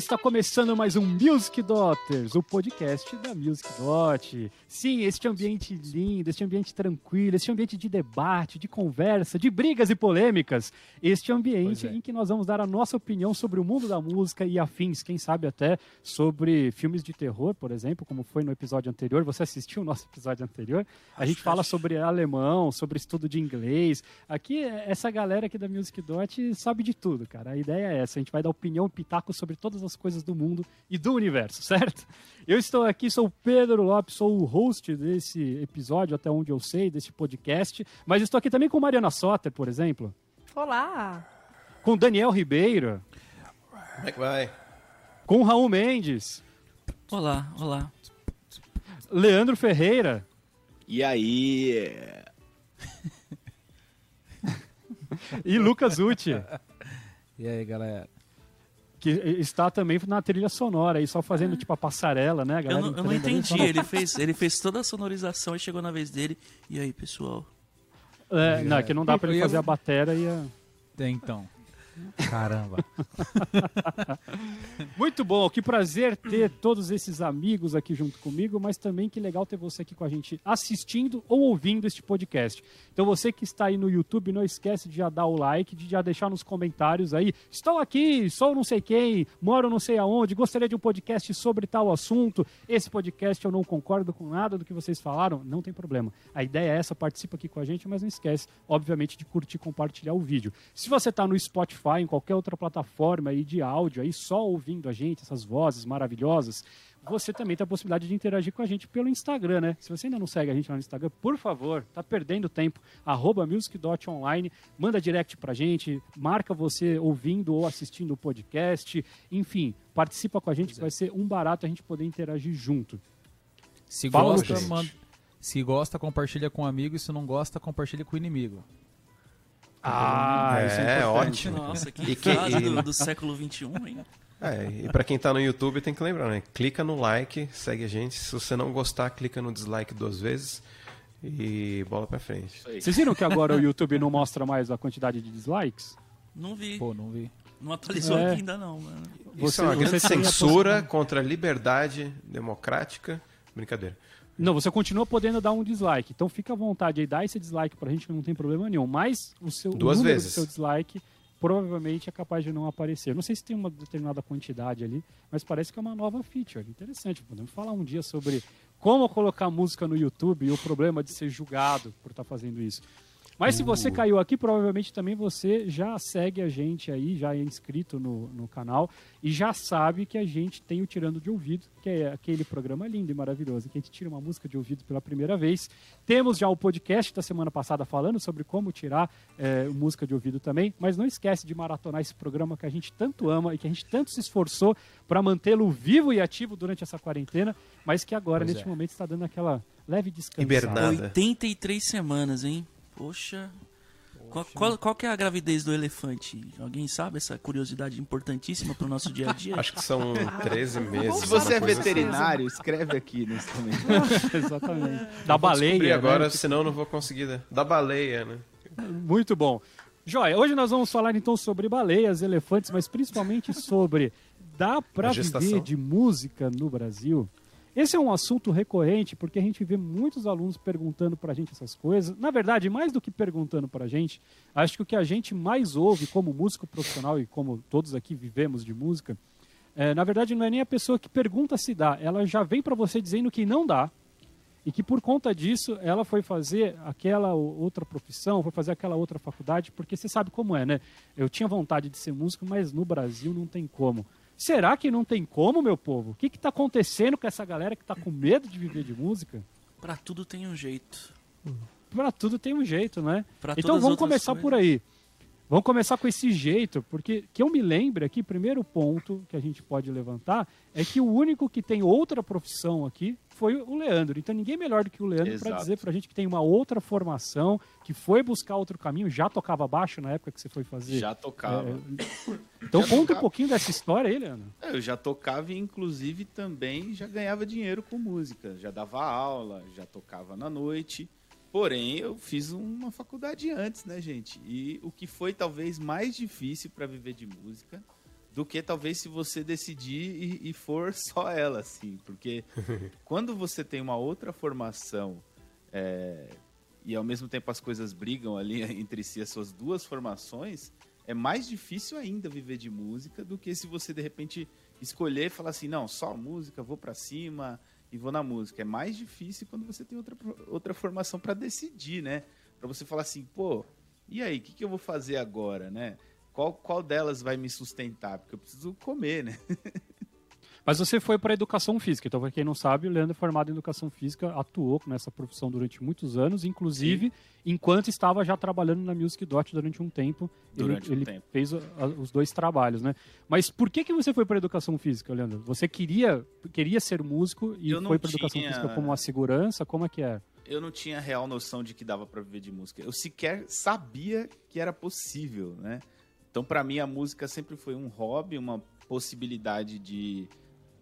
está começando mais um Music Daughters, o podcast da Music Dot. Sim, este ambiente lindo, este ambiente tranquilo, este ambiente de debate, de conversa, de brigas e polêmicas. Este ambiente é. em que nós vamos dar a nossa opinião sobre o mundo da música e afins, quem sabe até sobre filmes de terror, por exemplo, como foi no episódio anterior. Você assistiu o nosso episódio anterior? A gente fala sobre alemão, sobre estudo de inglês. Aqui, essa galera aqui da Music Dot sabe de tudo, cara. A ideia é essa, a gente vai dar opinião, pitaco sobre todas as coisas do mundo e do universo, certo? Eu estou aqui, sou o Pedro Lopes, sou o host desse episódio, até onde eu sei, desse podcast, mas estou aqui também com Mariana Soter, por exemplo. Olá! Com Daniel Ribeiro. Como é que vai? Com Raul Mendes. Olá, olá. Leandro Ferreira. E aí? e Lucas Uti. E aí, galera? Que está também na trilha sonora aí, só fazendo tipo a passarela, né? A eu não, eu não entendi, ele fez, ele fez toda a sonorização e chegou na vez dele. E aí, pessoal? É, não, é que não dá para ele fazer a bateria e a... Tem então. Caramba. Muito bom, que prazer ter todos esses amigos aqui junto comigo, mas também que legal ter você aqui com a gente assistindo ou ouvindo este podcast. Então você que está aí no YouTube, não esquece de já dar o like, de já deixar nos comentários aí, estou aqui, sou não sei quem, moro não sei aonde, gostaria de um podcast sobre tal assunto, esse podcast eu não concordo com nada do que vocês falaram, não tem problema. A ideia é essa, participa aqui com a gente, mas não esquece, obviamente, de curtir e compartilhar o vídeo. Se você está no Spotify, Spotify, em qualquer outra plataforma aí de áudio, aí só ouvindo a gente, essas vozes maravilhosas, você também tem a possibilidade de interagir com a gente pelo Instagram, né? Se você ainda não segue a gente lá no Instagram, por favor, tá perdendo tempo, arroba music.online, manda direct pra gente, marca você ouvindo ou assistindo o podcast, enfim, participa com a gente que vai ser um barato a gente poder interagir junto. Se Fala gosta, manda, se gosta, compartilha com um amigo, e se não gosta, compartilha com o inimigo. Ah, é, isso é ótimo. Nossa, que e que, do, do, século XXI, hein? É, e para quem tá no YouTube tem que lembrar, né? Clica no like, segue a gente. Se você não gostar, clica no dislike duas vezes e bola pra frente. Vocês viram que agora o YouTube não mostra mais a quantidade de dislikes? Não vi. Pô, não vi. Não atualizou é. aqui ainda não, mano. Isso você, é uma grande censura contra a liberdade democrática. Brincadeira. Não, você continua podendo dar um dislike. Então fica à vontade aí, dá esse dislike pra gente que não tem problema nenhum. Mas o seu Duas o número vezes. do seu dislike provavelmente é capaz de não aparecer. Não sei se tem uma determinada quantidade ali, mas parece que é uma nova feature. Interessante. Podemos falar um dia sobre como colocar música no YouTube e o problema de ser julgado por estar tá fazendo isso. Mas se você caiu aqui, provavelmente também você já segue a gente aí, já é inscrito no, no canal e já sabe que a gente tem o Tirando de Ouvido, que é aquele programa lindo e maravilhoso, que a gente tira uma música de ouvido pela primeira vez. Temos já o podcast da semana passada falando sobre como tirar é, música de ouvido também, mas não esquece de maratonar esse programa que a gente tanto ama e que a gente tanto se esforçou para mantê-lo vivo e ativo durante essa quarentena, mas que agora, pois neste é. momento, está dando aquela leve descanso. Hibernada. 83 semanas, hein? Poxa. Qual, qual, qual, que é a gravidez do elefante? Alguém sabe essa curiosidade importantíssima para o nosso dia a dia? Acho que são 13 meses. Se você é veterinário, assim. escreve aqui nesse comentário. Exatamente. Da baleia. Né? agora, né? senão não vou conseguir. Né? Da baleia, né? Muito bom. Joia, hoje nós vamos falar então sobre baleias, elefantes, mas principalmente sobre dá para viver de música no Brasil? Esse é um assunto recorrente porque a gente vê muitos alunos perguntando para a gente essas coisas. Na verdade, mais do que perguntando para a gente, acho que o que a gente mais ouve como músico profissional e como todos aqui vivemos de música, é, na verdade não é nem a pessoa que pergunta se dá, ela já vem para você dizendo que não dá e que por conta disso ela foi fazer aquela outra profissão, foi fazer aquela outra faculdade, porque você sabe como é, né? Eu tinha vontade de ser músico, mas no Brasil não tem como. Será que não tem como, meu povo? O que está acontecendo com essa galera que está com medo de viver de música? Para tudo tem um jeito. Para tudo tem um jeito, né? Pra então vamos começar coisas. por aí. Vamos começar com esse jeito, porque que eu me lembre aqui, primeiro ponto que a gente pode levantar é que o único que tem outra profissão aqui foi o Leandro. Então ninguém melhor do que o Leandro para dizer para a gente que tem uma outra formação, que foi buscar outro caminho, já tocava baixo na época que você foi fazer. Já tocava. É... Então já conta tocava. um pouquinho dessa história aí, Leandro. É, eu já tocava e inclusive também já ganhava dinheiro com música, já dava aula, já tocava na noite. Porém, eu fiz uma faculdade antes, né, gente? E o que foi talvez mais difícil para viver de música do que talvez se você decidir e, e for só ela, assim. Porque quando você tem uma outra formação é, e ao mesmo tempo as coisas brigam ali entre si, as suas duas formações, é mais difícil ainda viver de música do que se você de repente escolher e falar assim, não, só música, vou para cima e vou na música. É mais difícil quando você tem outra, outra formação para decidir, né? Para você falar assim, pô, e aí, o que, que eu vou fazer agora, né? Qual, qual delas vai me sustentar? Porque eu preciso comer, né? Mas você foi para educação física. Então, para quem não sabe, o Leandro é formado em educação física, atuou nessa profissão durante muitos anos, inclusive Sim. enquanto estava já trabalhando na Music Dot durante um tempo. Durante ele, um ele tempo. fez os dois trabalhos, né? Mas por que, que você foi para educação física, Leandro? Você queria, queria ser músico e foi para educação tinha... física como uma segurança? Como é que é? Eu não tinha real noção de que dava para viver de música. Eu sequer sabia que era possível, né? Então, para mim, a música sempre foi um hobby, uma possibilidade de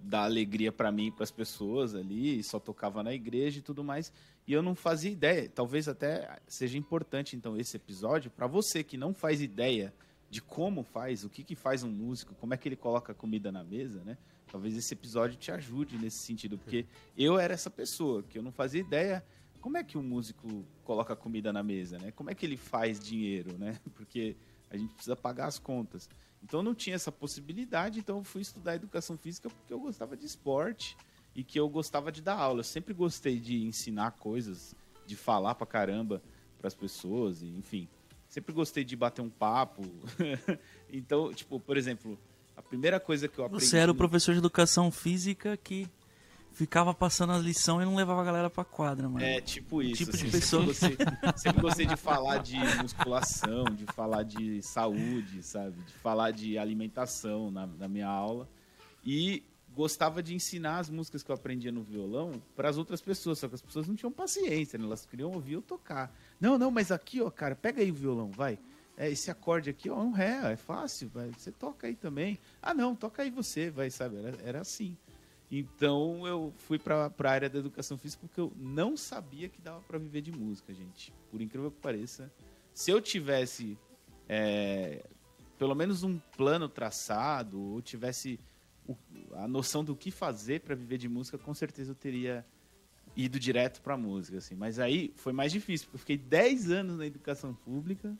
dar alegria para mim e para as pessoas ali, só tocava na igreja e tudo mais, e eu não fazia ideia. Talvez até seja importante então esse episódio para você que não faz ideia de como faz, o que que faz um músico, como é que ele coloca comida na mesa, né? Talvez esse episódio te ajude nesse sentido, porque eu era essa pessoa que eu não fazia ideia como é que um músico coloca comida na mesa, né? Como é que ele faz dinheiro, né? Porque a gente precisa pagar as contas. Então não tinha essa possibilidade, então eu fui estudar educação física porque eu gostava de esporte e que eu gostava de dar aula. Eu sempre gostei de ensinar coisas, de falar pra caramba para as pessoas, enfim. Sempre gostei de bater um papo. então, tipo, por exemplo, a primeira coisa que eu aprendi. Você era o professor de educação física que ficava passando a lição e não levava a galera pra quadra, mano. É, tipo isso. Tipo de assim, pessoa. Sempre gostei, sempre gostei de falar de musculação, de falar de saúde, sabe? De falar de alimentação na, na minha aula. E gostava de ensinar as músicas que eu aprendia no violão para as outras pessoas, só que as pessoas não tinham paciência, né? elas queriam ouvir eu tocar. Não, não, mas aqui, ó, cara, pega aí o violão, vai. É, esse acorde aqui, ó, é um ré, é fácil, vai. Você toca aí também. Ah, não, toca aí você, vai, sabe? Era, era assim. Então eu fui para a área da educação física porque eu não sabia que dava para viver de música, gente. Por incrível que pareça, se eu tivesse é, pelo menos um plano traçado ou tivesse o, a noção do que fazer para viver de música, com certeza eu teria ido direto para música, assim. Mas aí foi mais difícil, porque eu fiquei 10 anos na educação pública.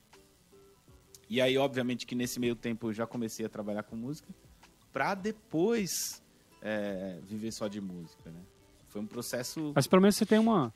E aí, obviamente, que nesse meio tempo eu já comecei a trabalhar com música, para depois é, viver só de música, né? Foi um processo. Mas pelo menos você tem uma.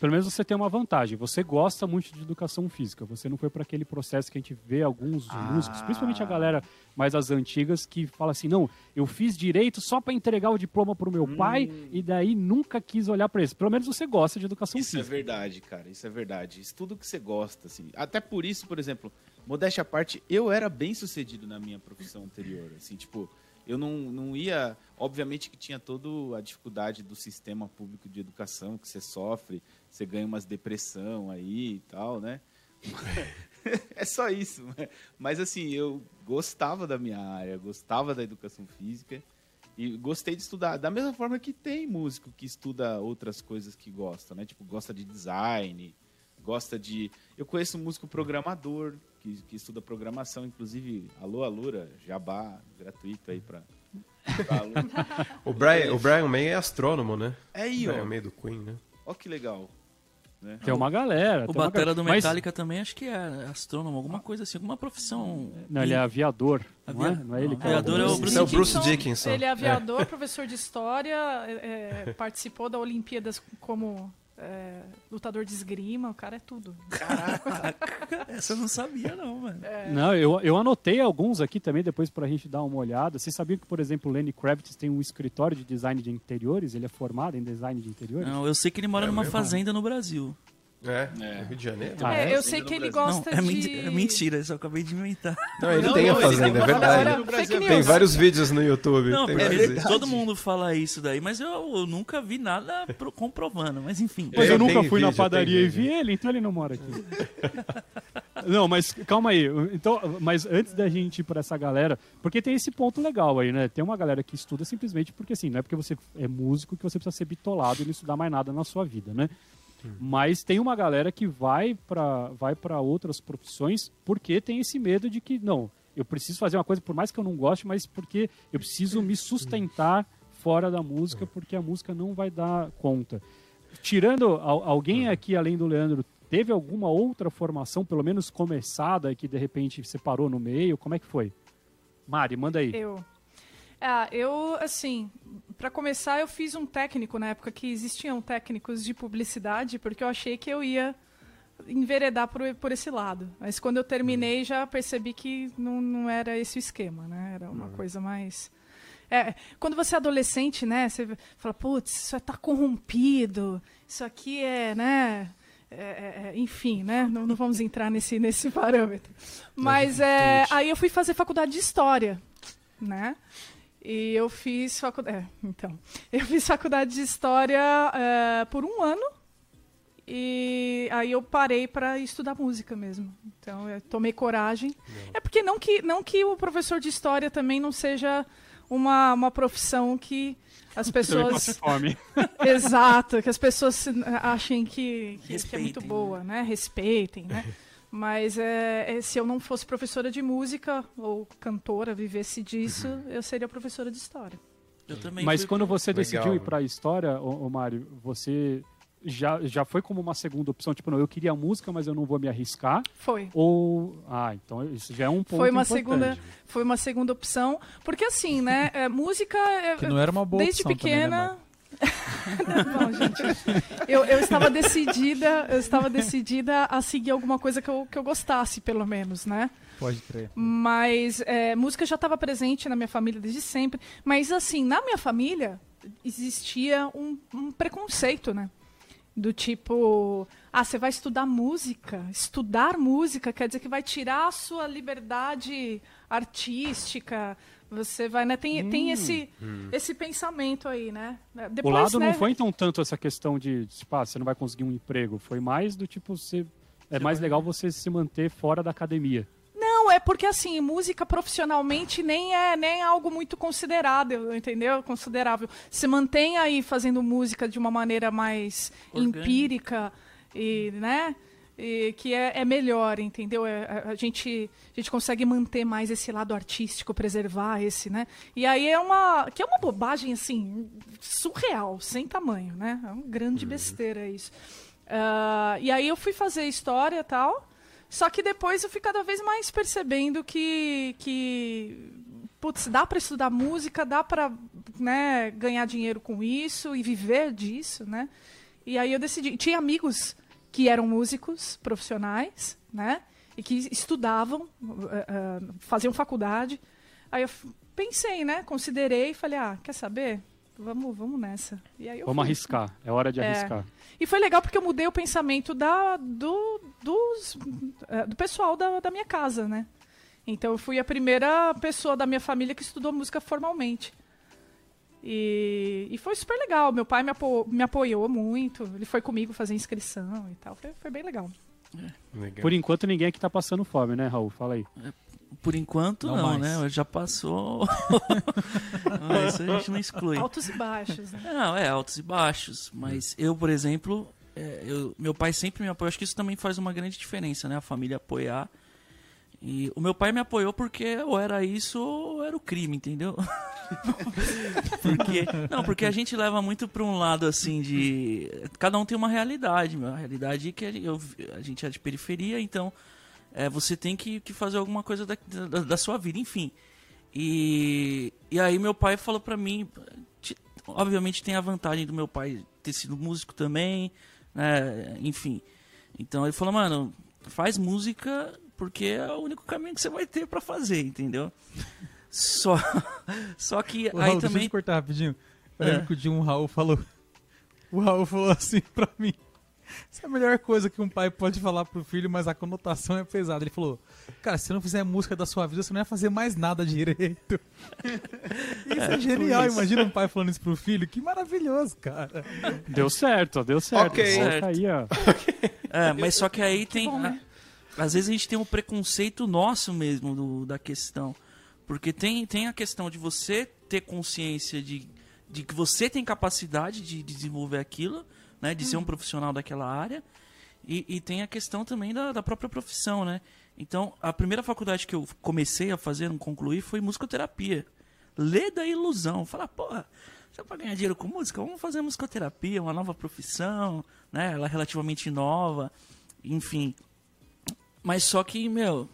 Pelo menos você tem uma vantagem. Você gosta muito de educação física. Você não foi para aquele processo que a gente vê alguns Ah. músicos, principalmente a galera mais as antigas, que fala assim: não, eu fiz direito só para entregar o diploma pro meu pai e daí nunca quis olhar para isso. Pelo menos você gosta de educação Isso é física. verdade, cara. Isso é verdade. Isso tudo que você gosta, assim. Até por isso, por exemplo, modéstia à parte, eu era bem sucedido na minha profissão anterior. Assim, tipo, eu não, não ia. Obviamente que tinha toda a dificuldade do sistema público de educação que você sofre, você ganha umas depressão aí e tal, né? é só isso. Mas assim, eu gostava da minha área, gostava da educação física e gostei de estudar. Da mesma forma que tem músico que estuda outras coisas que gosta, né? Tipo, gosta de design, gosta de. Eu conheço um músico programador que, que estuda programação, inclusive, alô, Alura, jabá gratuito aí pra. O Brian, o Brian May é astrônomo, né? É aí, Brian ó. May do Queen, né? Ó que legal. Né? Tem uma galera. O batera do Mas- Metallica também acho que é astrônomo, alguma coisa assim, alguma profissão. Não, ele é aviador. Não é? Não é ele não, que aviador é o Bruce é o Bruce Dickinson, Dickinson. Ele é aviador, professor de história, é, é, participou da Olimpíadas como é, lutador de esgrima, o cara é tudo. Essa eu não sabia, não, mano. Não, eu, eu anotei alguns aqui também depois pra gente dar uma olhada. Vocês sabiam que, por exemplo, o Lenny Kravitz tem um escritório de design de interiores? Ele é formado em design de interiores? Não, eu sei que ele mora É numa mesmo? fazia no Brasil. É, É. no Rio de Janeiro. Ah, É, é? eu sei que ele gosta Não, é, de... é mentira, eu só acabei de inventar. Não, ele Não, tem não, a fazenda, é verdade. Brasil, é Tem vários vídeos no YouTube. Não, vídeos. todo mundo fala isso daí, mas eu, eu nunca vi nada pro- comprovando. Mas enfim. Pois É, eu nunca tem fui na vídeo, padaria tem e vi ele, então ele não mora aqui. não, mas calma aí. Então, mas antes da gente ir pra essa galera, porque tem esse ponto legal aí, né? Tem uma galera que estuda simplesmente porque assim, não é porque você é músico que você precisa ser bitolado e não estudar mais nada na sua vida, né? Mas tem uma galera que vai pra vai para outras profissões porque tem esse medo de que não, eu preciso fazer uma coisa, por mais que eu não goste, mas porque eu preciso me sustentar fora da música, porque a música não vai dar conta. Tirando al- alguém aqui, além do Leandro, teve alguma outra formação, pelo menos começada, que de repente você parou no meio? Como é que foi? Mari, manda aí. Eu. Ah, eu, assim, para começar, eu fiz um técnico na época que existiam técnicos de publicidade, porque eu achei que eu ia enveredar por, por esse lado. Mas quando eu terminei, já percebi que não, não era esse o esquema, né? Era uma coisa mais. É, quando você é adolescente, né? Você fala, putz, isso é tá corrompido, isso aqui é, né? é, é, é, enfim, né? Não, não vamos entrar nesse, nesse parâmetro. Mas é, aí eu fui fazer faculdade de história, né? E eu fiz faculdade. É, então. Eu fiz faculdade de história é, por um ano. E aí eu parei para estudar música mesmo. Então eu tomei coragem. É porque não que, não que o professor de história também não seja uma, uma profissão que as pessoas. Fome. Exato, que as pessoas se- achem que, que- que é muito boa, né? Respeitem, né? Mas é, é, se eu não fosse professora de música ou cantora, vivesse disso, eu seria professora de história. Eu também Mas fui- quando você Legal. decidiu ir pra história, ô, ô Mário, você já, já foi como uma segunda opção? Tipo, não, eu queria música, mas eu não vou me arriscar? Foi. Ou. Ah, então isso já é um ponto Foi uma importante. segunda, foi uma segunda opção, porque assim, né? é, música é- Que não era uma boa desde opção também, né, Marco? Não, gente. Eu, eu estava decidida, eu estava decidida a seguir alguma coisa que eu, que eu gostasse, pelo menos, né? Pode crer. Mas é, música já estava presente na minha família desde sempre. Mas assim, na minha família existia um, um preconceito, né? Do tipo, ah, você vai estudar música. Estudar música quer dizer que vai tirar a sua liberdade artística. Você vai, né? Tem, tem esse, esse pensamento aí, né? O Depois, lado né, não foi então tanto essa questão de, tipo, ah, você não vai conseguir um emprego. Foi mais do tipo, você. É mais legal você se manter fora da academia. Não, é porque assim, música profissionalmente nem é nem é algo muito considerável, entendeu? Considerável. Se mantém aí fazendo música de uma maneira mais Orgânica. empírica e, né? E que é, é melhor, entendeu? É, a, gente, a gente consegue manter mais esse lado artístico, preservar esse, né? E aí é uma. que é uma bobagem, assim, surreal, sem tamanho, né? É uma grande besteira isso. Ah, e aí eu fui fazer história e tal. Só que depois eu fui cada vez mais percebendo que, que putz, dá para estudar música, dá para né, ganhar dinheiro com isso e viver disso, né? E aí eu decidi. Tinha amigos que eram músicos profissionais, né? E que estudavam, eh, eh, faziam faculdade. Aí eu pensei, né? Considerei e falei, ah, quer saber? Vamos, vamos nessa. Vamos fui. arriscar. É hora de É. arriscar. E foi legal porque eu mudei o pensamento da, do, dos, eh, do pessoal da, da minha casa, né? Então eu fui a primeira pessoa da minha família que estudou música formalmente. E, e foi super legal. Meu pai me, apo- me apoiou muito. Ele foi comigo fazer inscrição e tal. Foi, foi bem legal. Legal. Por enquanto ninguém aqui tá passando fome, né, Raul? Fala aí. Por enquanto, Não não, né? Já passou. Não, isso a gente não exclui. Altos e baixos, né? Não, é altos e baixos. Mas eu, por exemplo, é, eu- meu pai sempre me apoiou. Acho que isso também faz uma grande diferença, né? A família apoiar. E o meu pai me apoiou porque ou era isso ou era o crime, entendeu? porque não, porque a gente leva muito para um lado assim de cada um tem uma realidade, meu. a realidade é que eu- a gente é de periferia, então é, você tem que, que fazer alguma coisa da, da, da sua vida, enfim. E, e aí meu pai falou pra mim, obviamente tem a vantagem do meu pai ter sido músico também, né? Enfim. Então ele falou, mano, faz música porque é o único caminho que você vai ter pra fazer, entendeu? Só, só que Ô, aí Raul, deixa eu também. te cortar rapidinho. Eu É. lembro que o dia um Raul falou. O Raul falou assim pra mim. Isso é a melhor coisa que um pai pode falar pro filho, mas a conotação é pesada. Ele falou: Cara, se você não fizer música da sua vida, você não ia fazer mais nada direito. Isso é, É, genial. isso. Imagina um pai falando isso pro filho. Que maravilhoso, cara. Deu certo, deu certo. Ok. Certo. aí, ó. É, mas só que aí tem. bom, né? Às vezes a gente tem um preconceito nosso mesmo do- da questão. Porque tem, tem a questão de você ter consciência de, de que você tem capacidade de desenvolver aquilo, né? De ser um profissional daquela área. E, e tem a questão também da, da própria profissão, né? Então, a primeira faculdade que eu comecei a fazer, não concluí, foi musicoterapia. Lê da ilusão. Falar, porra, é pra ganhar dinheiro com música, vamos fazer musicoterapia, uma nova profissão, né? Ela é relativamente nova, enfim. Mas só que, meu,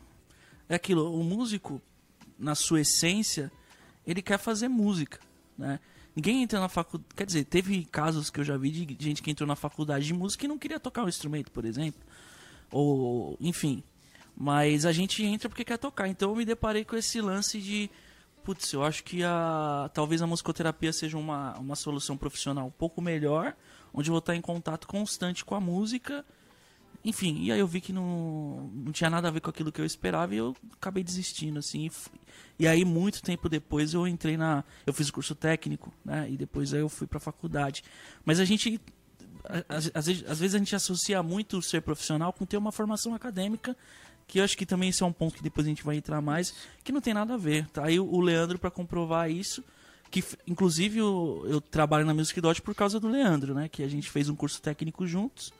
é aquilo, o músico, na sua essência, ele quer fazer música, né? Ninguém entra na faculdade. Quer dizer, teve casos que eu já vi de gente que entrou na faculdade de música e não queria tocar um instrumento, por exemplo. Ou, enfim. Mas a gente entra porque quer tocar. Então eu me deparei com esse lance de. Putz, eu acho que a, talvez a musicoterapia seja uma, uma solução profissional um pouco melhor, onde eu vou estar em contato constante com a música. Enfim, e aí eu vi que não, não tinha nada a ver com aquilo que eu esperava e eu acabei desistindo, assim. E, f- e aí, muito tempo depois, eu entrei na. Eu fiz o curso técnico, né? E depois aí eu fui pra faculdade. Mas a gente. Às, às vezes, às vezes a gente associa muito ser profissional com ter uma formação acadêmica, que eu acho que também esse é um ponto que depois a gente vai entrar mais, que não tem nada a ver. Tá aí o Leandro para comprovar isso. Que, inclusive, eu, eu trabalho na Music Dot por causa do Leandro, né? Que a gente fez um curso técnico juntos.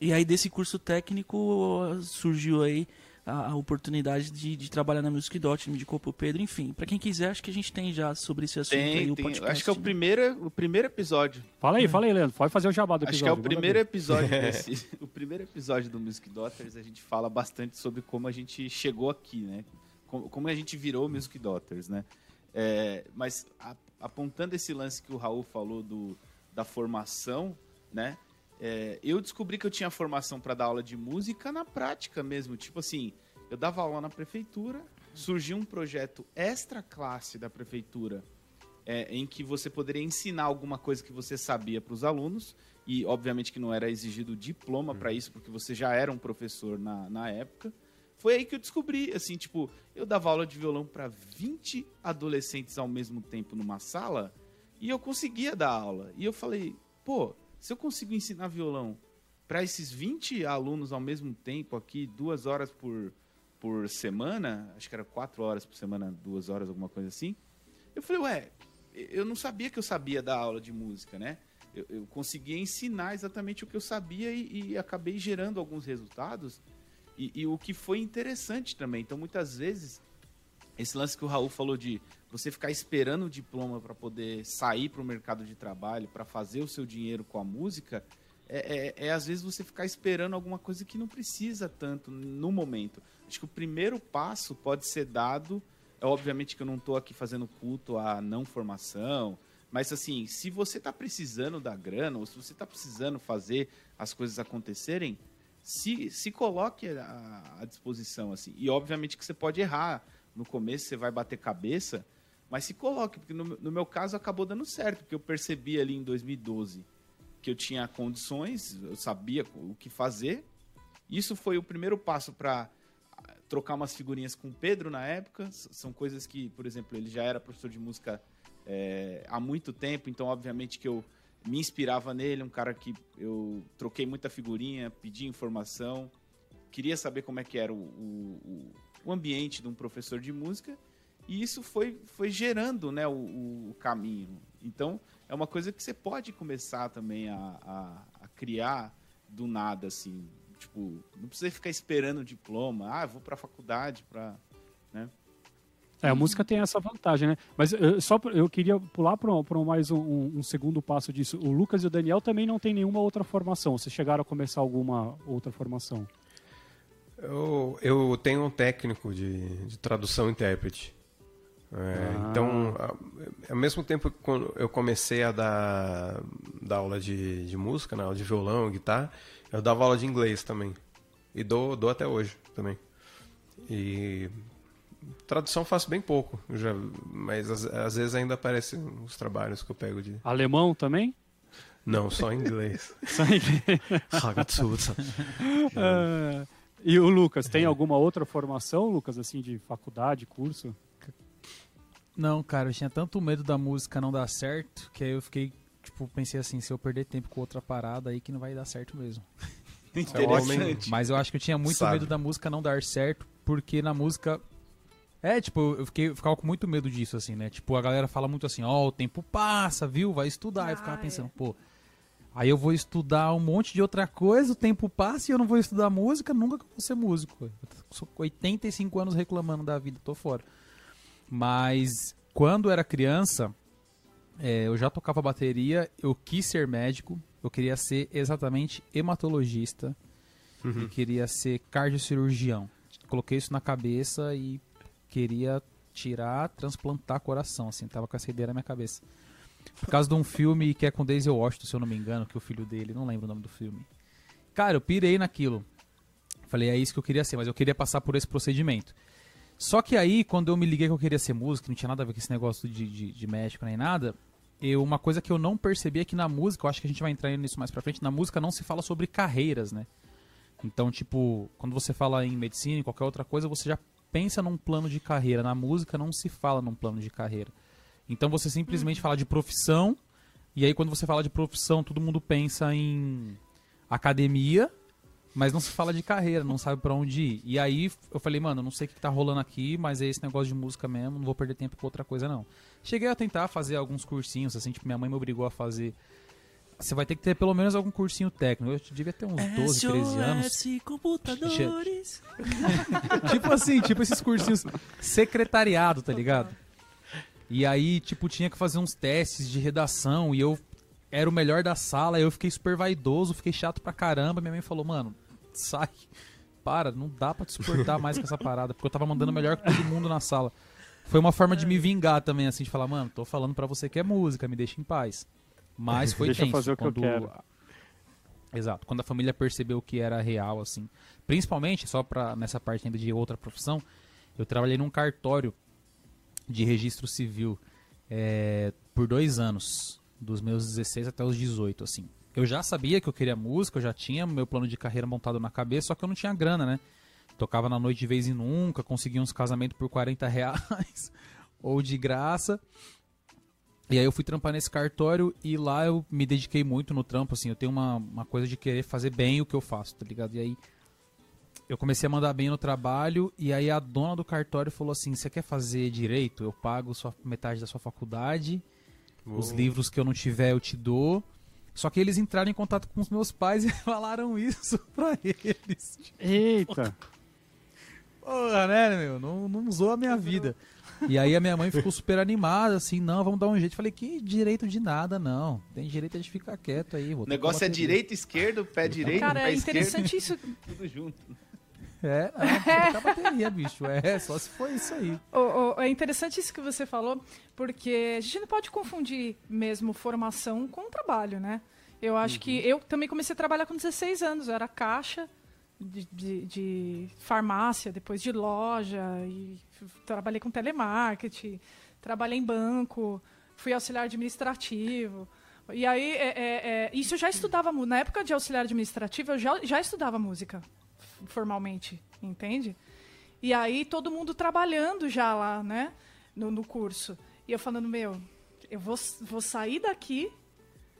E aí desse curso técnico surgiu aí a, a oportunidade de, de trabalhar na Music Dot, me indicou pro Pedro, enfim. Pra quem quiser, acho que a gente tem já sobre esse assunto aí Tem, o tem. podcast. Acho que é o né? primeiro, o primeiro episódio. Fala aí, fala aí, Leandro. Pode fazer o jabá do Acho episódio. que é o primeiro ver. episódio desse, o primeiro episódio do Music Daughters, a gente fala bastante sobre como a gente chegou aqui, né? Como, como a gente virou Music Daughters, né? É, mas a- apontando esse lance que o Raul falou do, da formação, né? É, eu descobri que eu tinha formação para dar aula de música na prática mesmo. Tipo assim, eu dava aula na prefeitura, surgiu um projeto extra classe da prefeitura é, em que você poderia ensinar alguma coisa que você sabia para os alunos e obviamente que não era exigido diploma para isso porque você já era um professor na, na época foi aí que eu descobri assim tipo eu dava aula de violão para 20 adolescentes ao mesmo tempo numa sala e eu conseguia dar aula e eu falei pô se eu consigo ensinar violão para esses 20 alunos ao mesmo tempo aqui duas horas por por semana acho que era quatro horas por semana duas horas alguma coisa assim eu falei ué eu não sabia que eu sabia dar aula de música, né? Eu, eu conseguia ensinar exatamente o que eu sabia e, e acabei gerando alguns resultados. E, e o que foi interessante também. Então, muitas vezes, esse lance que o Raul falou de você ficar esperando o diploma para poder sair para o mercado de trabalho, para fazer o seu dinheiro com a música, é, é, é, às vezes você ficar esperando alguma coisa que não precisa tanto no momento. Acho que o primeiro passo pode ser dado. É obviamente que eu não estou aqui fazendo culto à não formação, mas assim, se você está precisando da grana, ou se você está precisando fazer as coisas acontecerem, se, se coloque à, à disposição, assim. E obviamente que você pode errar. No começo você vai bater cabeça, mas se coloque, porque no, no meu caso acabou dando certo, porque eu percebi ali em 2012 que eu tinha condições, eu sabia o que fazer. Isso foi o primeiro passo para trocar umas figurinhas com o Pedro na época. São coisas que, por exemplo, ele já era professor de música é, há muito tempo, então obviamente que eu me inspirava nele, um cara que eu troquei muita figurinha, pedi informação, queria saber como é que era o, o, o- ambiente de um professor de música, e isso foi, foi gerando né, o, o- caminho. Então, é uma coisa que você pode começar também a, a, a criar do nada, assim. Tipo, não precisa ficar esperando o diploma. Ah, eu vou pra faculdade pra... É, a música tem essa vantagem, né? Mas eh, só eu queria pular para mais um, um- segundo passo disso. O Lucas e o Daniel também não têm nenhuma outra formação. Vocês chegaram a começar alguma outra formação? Eu, eu tenho um técnico de, de tradução e intérprete. É, Ah. Então, ao mesmo tempo que quando eu comecei a dar, dar aula de, de música, né, aula de violão, guitarra, eu dava aula de inglês também. E dou, dou até hoje também. E tradução faço bem pouco, já, mas às, às vezes ainda aparecem os trabalhos que eu pego de... Alemão também? Não, só em inglês. Só em- Ah, e o Lucas, tem alguma outra formação, Lucas, assim, de faculdade, curso? Não, cara, eu tinha tanto medo da música não dar certo, que aí eu fiquei, tipo, pensei assim, se eu perder tempo com outra parada aí que não vai dar certo mesmo. Interessante. Mas eu acho que eu tinha muito Sabe. medo da música não dar certo, porque na música. É, tipo, eu, fiquei, eu ficava com muito medo disso, assim, né? Tipo, a galera fala muito assim, ó, o tempo passa, viu? Vai estudar. eu ficava Ah, pensando, é. pô. Aí eu vou estudar um monte de outra coisa, o tempo passa e eu não vou estudar música, nunca que eu vou ser músico. Eu sou 85 anos reclamando da vida, tô fora. Mas quando era criança, é, eu já tocava bateria, eu quis ser médico, eu queria ser exatamente hematologista e queria ser cardiocirurgião. Coloquei isso na cabeça e queria tirar, transplantar coração, assim, tava com essa ideia na minha cabeça. Por causa de um filme que é com Daisy Washington, se eu não me engano, que é o filho dele, não lembro o nome do filme. Cara, eu pirei naquilo. Falei, é isso que eu queria ser, mas eu queria passar por esse procedimento. Só que aí, quando eu me liguei que eu queria ser músico, não tinha nada a ver com esse negócio de, de, de médico nem nada, eu, uma coisa que eu não percebi é que na música, eu acho que a gente vai entrar nisso mais pra frente, na música não se fala sobre carreiras, né? Então, tipo, quando você fala em medicina, em qualquer outra coisa, você já pensa num plano de carreira. Na música não se fala num plano de carreira. Então você simplesmente fala de profissão, e aí quando você fala de profissão, todo mundo pensa em academia, mas não se fala de carreira, não sabe pra onde ir. E aí eu falei, mano, eu não sei o que tá rolando aqui, mas é esse negócio de música mesmo, não vou perder tempo com outra coisa não. Cheguei a tentar fazer alguns cursinhos, assim, tipo, minha mãe me obrigou a fazer. Você vai ter que ter pelo menos algum cursinho técnico. Eu devia ter uns 12, 13 anos. SOS computadores. tipo assim, tipo esses cursinhos secretariado, tá ligado? E aí, tipo, tinha que fazer uns testes de redação e eu era o melhor da sala, eu fiquei super vaidoso, fiquei chato pra caramba. Minha mãe falou, mano, sai, para, não dá pra te suportar mais com essa parada, porque eu tava mandando melhor que todo mundo na sala. Foi uma forma de me vingar também, assim, de falar, mano, tô falando pra você que é música, me deixa em paz. Mas foi Deixa tenso. fazer o que eu quero. Exato, quando a família percebeu que era real, assim. Principalmente, só pra, nessa parte ainda de outra profissão, eu trabalhei num cartório de registro civil é, por dois anos, dos meus 16 até os 18, assim. Eu já sabia que eu queria música, eu já tinha meu plano de carreira montado na cabeça, só que eu não tinha grana, né? Tocava na noite de vez em nunca, conseguia uns casamentos por 40 reais, ou de graça. E aí eu fui trampar nesse cartório e lá eu me dediquei muito no trampo, assim, eu tenho uma, uma coisa de querer fazer bem o que eu faço, tá ligado? E aí eu comecei a mandar bem no trabalho e aí a dona do cartório falou assim, você quer fazer direito? Eu pago sua metade da sua faculdade, os Uou. livros que eu não tiver eu te dou. Só que eles entraram em contato com os meus pais e falaram isso pra eles. Eita! Porra, né, meu? Não, não usou a minha vida. E aí a minha mãe ficou super animada, assim, não, vamos dar um jeito. Falei, que direito de nada, não. Tem direito de ficar quieto aí. O negócio é bateria." direita, esquerda, pé direito, Cara, pé é esquerdo, interessante isso. tudo junto. É, vou tocar bateria, bicho. É, só se for isso aí. Ô, ô, é interessante isso que você falou, porque a gente não pode confundir mesmo formação com trabalho, né? Eu acho que eu também comecei a trabalhar com 16 anos, eu era caixa de, de- de farmácia, depois de loja, e trabalhei com telemarketing, trabalhei em banco, fui auxiliar administrativo. E aí, é, é, é, isso eu já estudava, mu- na época de auxiliar administrativo, eu já, já estudava música, formalmente, entende? E aí todo mundo trabalhando já lá, né? No, no curso. E eu falando, meu, eu vou, vou sair daqui,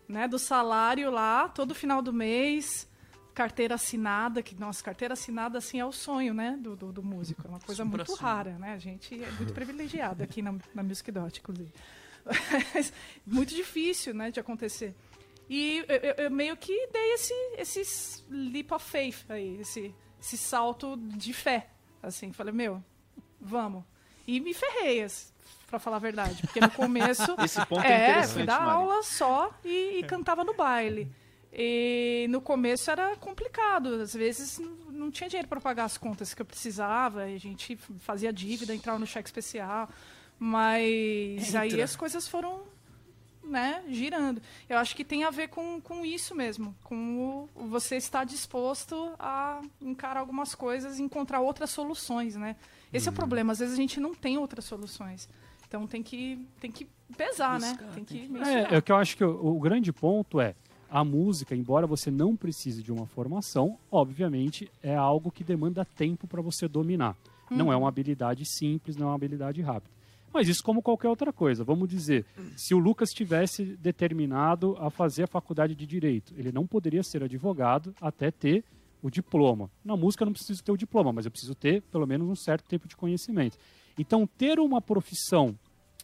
né? Do salário lá, todo final do mês, carteira assinada, que, nossa, carteira assinada, assim, é o sonho, né? Do, do, do músico. É uma coisa muito Supra-sumo. rara, né? A gente é muito privilegiado aqui na, na Music Dot, inclusive. Mas muito difícil, né? De acontecer. E eu, eu- eu meio que dei esse, esse leap of faith aí, esse, esse salto de fé. Assim, falei, meu, vamos. E me ferrei, pra falar a verdade. Porque no começo. Esse ponto é, é, fui dar Mari. aula só e, e cantava no baile. E no começo era complicado. Às vezes não, tinha dinheiro para pagar as contas que eu precisava. E a gente fazia dívida, entrava no cheque especial. Mas aí Entra. as coisas foram né, girando. Eu acho que tem a ver com, com isso mesmo, com o, você estar disposto a encarar algumas coisas e encontrar outras soluções, né? Esse Uhum. é o problema, às vezes a gente não tem outras soluções. Então tem que, tem que pesar, né? Buscar, Tem que tem que- mensurar. É, é o que eu acho que o, o grande ponto é a música, embora você não precise de uma formação, obviamente é algo que demanda tempo para você dominar. Não é uma habilidade simples, não é uma habilidade rápida. Mas isso como qualquer outra coisa. Vamos dizer, se o Lucas tivesse determinado a fazer a faculdade de direito, ele não poderia ser advogado até ter o diploma. Na música eu não preciso ter o diploma, mas eu preciso ter pelo menos um certo tempo de conhecimento. Então, ter uma profissão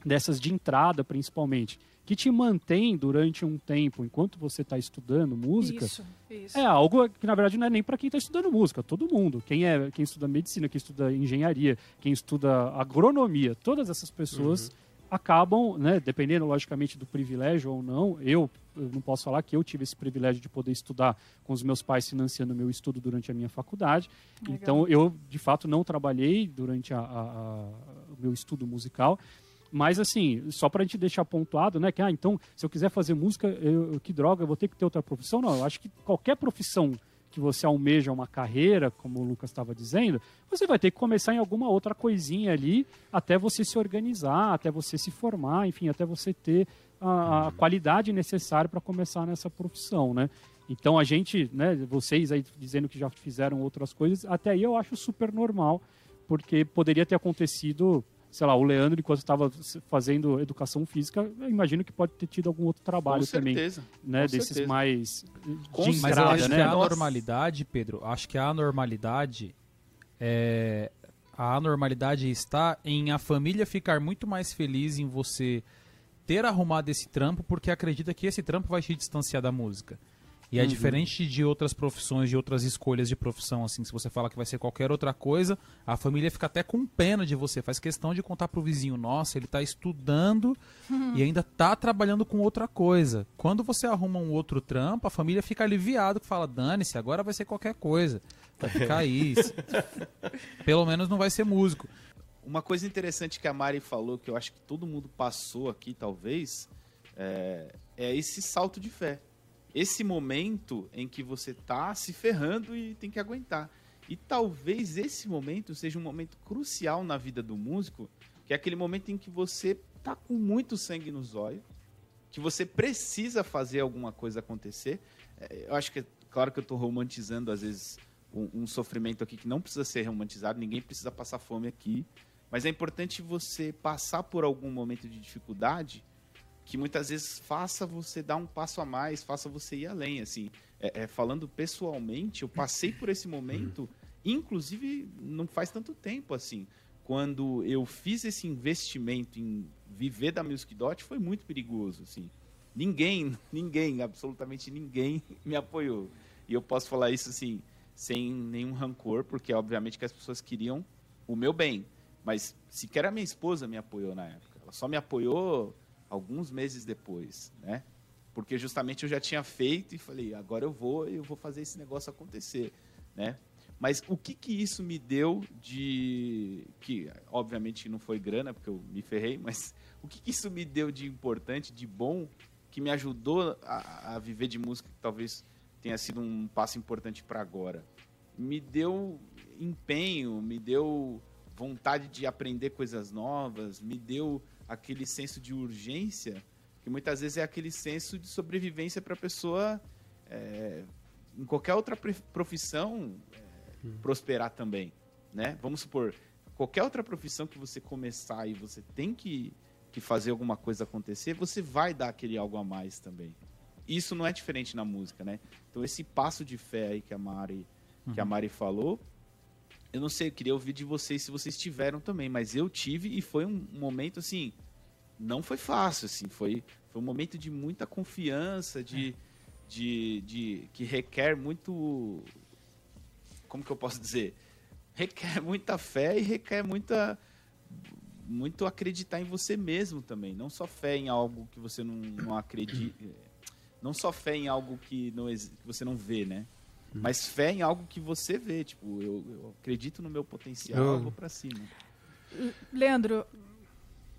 dessas de entrada, principalmente, que te mantém durante um tempo, enquanto você está estudando música, Isso, isso. é algo que na verdade não é nem para quem está estudando música, todo mundo. Quem é, quem estuda medicina, quem estuda engenharia, quem estuda agronomia, todas essas pessoas acabam, né, dependendo logicamente do privilégio ou não. Eu, eu não posso falar que eu tive esse privilégio de poder estudar com os meus pais financiando o meu estudo durante a minha faculdade. Legal. Então eu de fato não trabalhei durante a- a- a- o meu estudo musical. Mas assim, só pra gente deixar pontuado, né? Que, ah, então, se eu quiser fazer música, eu, eu- que droga, eu vou ter que ter outra profissão? Não, eu acho que qualquer profissão que você almeja uma carreira, como o Lucas estava dizendo, você vai ter que começar em alguma outra coisinha ali até você se organizar, até você se formar, enfim, até você ter a, a qualidade necessária para começar nessa profissão, né? Então a gente, né, vocês aí dizendo que já fizeram outras coisas, até aí eu acho super normal, porque poderia ter acontecido, sei lá, o Leandro, enquanto estava fazendo educação física, eu imagino que pode ter tido algum outro trabalho Com também, certeza. né, com desses certeza. mais Com de certeza. Mas eu entrada, acho né? que a normalidade, Pedro, acho que a anormalidade é a anormalidade está em a família ficar muito mais feliz em você ter arrumado esse trampo porque acredita que esse trampo vai te distanciar da música. E é Uhum. diferente de outras profissões, de outras escolhas de profissão, assim, se você fala que vai ser qualquer outra coisa, a família fica até com pena de você, faz questão de contar pro vizinho, nossa, ele tá estudando e ainda tá trabalhando com outra coisa. Quando você arruma um outro trampo, a família fica aliviado, que fala, dane-se, agora vai ser qualquer coisa. Vai ficar aí. Pelo menos não vai ser músico. Uma coisa interessante que a Mari falou, que eu acho que todo mundo passou aqui, talvez, é, é esse salto de fé. Esse momento em que você tá se ferrando e tem que aguentar. E talvez esse momento seja um momento crucial na vida do músico, que é aquele momento em que você tá com muito sangue nos olhos, que você precisa fazer alguma coisa acontecer. É, eu acho que, claro que eu tô romantizando, às vezes, um, um sofrimento aqui que não precisa ser romantizado, ninguém precisa passar fome aqui. Mas é importante você passar por algum momento de dificuldade que muitas vezes faça você dar um passo a mais, faça você ir além. Assim, É, é, falando pessoalmente, eu passei por esse momento, inclusive não faz tanto tempo assim. Quando eu fiz esse investimento em viver da Music Dot, foi muito perigoso. Assim. Ninguém, ninguém, absolutamente ninguém me apoiou. E eu posso falar isso assim, sem nenhum rancor, porque obviamente que as pessoas queriam o meu bem. Mas sequer a minha esposa me apoiou na época. Ela só me apoiou alguns meses depois, né? Porque justamente eu já tinha feito e falei, agora eu vou, eu vou fazer esse negócio acontecer, né? Mas o que que isso me deu de que obviamente não foi grana porque eu me ferrei, mas o que que isso me deu de importante, de bom, que me ajudou a, a viver de música, que talvez tenha sido um passo importante para agora? Me deu empenho, me deu vontade de aprender coisas novas, me deu aquele senso de urgência, que muitas vezes é aquele senso de sobrevivência para a pessoa, é, em qualquer outra profissão, é, prosperar também. Né? Vamos supor, qualquer outra profissão que você começar e você tem que, que fazer alguma coisa acontecer, você vai dar aquele algo a mais também. Isso não é diferente na música, né? Então esse passo de fé aí que a Mari, que a Mari falou, eu não sei, eu queria ouvir de vocês se vocês tiveram também, mas eu tive e foi um momento assim, não foi fácil, assim, foi, foi um momento de muita confiança, de, de, de que requer muito, como que eu posso dizer, requer muita fé e requer muita muito acreditar em você mesmo também, não só fé em algo que você não, não acredita, não só fé em algo que, não, que você não vê, né? Mas fé em algo que você vê, tipo, eu, eu acredito no meu potencial, Eu- eu vou pra cima. Leandro,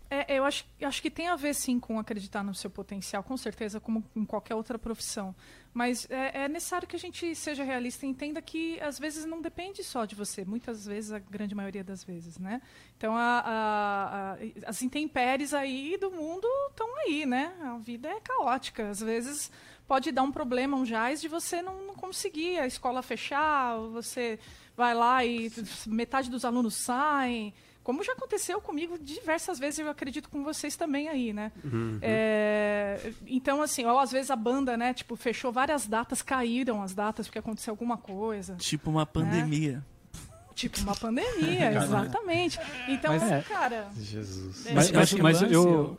é, eu acho, eu acho que tem a ver sim com acreditar no seu potencial, com certeza, como em qualquer outra profissão. Mas é, é necessário que a gente seja realista e entenda que às vezes não depende só de você, muitas vezes, a grande maioria das vezes, né? Então a- a- a- as intempéries aí do mundo estão aí, né? A vida é caótica. Às vezes pode dar um problema, um jaz de você não, não conseguir a escola fechar, ou você vai lá e metade dos alunos saem. Como já aconteceu comigo diversas vezes, eu acredito com vocês também aí, né? É, então, assim, ou às vezes a banda, né, tipo, fechou várias datas, caíram as datas porque aconteceu alguma coisa. Tipo uma pandemia. Tipo uma pandemia, exatamente. Então, Mas é. cara. Jesus. É, Mas, mas, mas eu,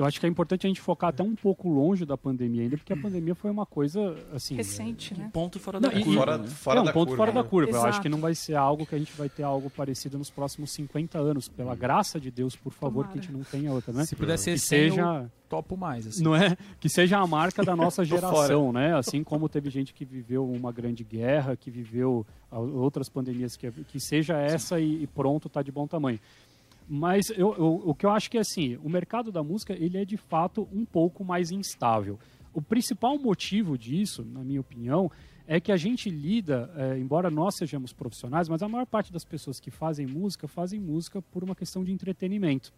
eu- Eu acho que é importante a gente focar até um pouco longe da pandemia ainda, porque a pandemia foi uma coisa, assim... Recente, né? Um ponto fora Não, da e- curva. Fora, né? fora é um da ponto curva, fora da né? curva. Eu Exato. acho que não vai ser algo que a gente vai ter algo parecido nos próximos 50 anos. Pela graça de Deus, por favor, que a gente não tenha outra, né? Se puder ser Que 100, eu seja, topo mais. Assim. não é? Que seja a marca da nossa geração, né? Assim como teve gente que viveu uma grande guerra, que viveu outras pandemias, que, que seja essa e, e pronto, tá de bom tamanho. Mas eu, eu- o que eu acho que é assim, o mercado da música ele é de fato um pouco mais instável. O principal motivo disso, na minha opinião, é que a gente lida, eh, embora nós sejamos profissionais, mas a maior parte das pessoas que fazem música fazem música por uma questão de entretenimento.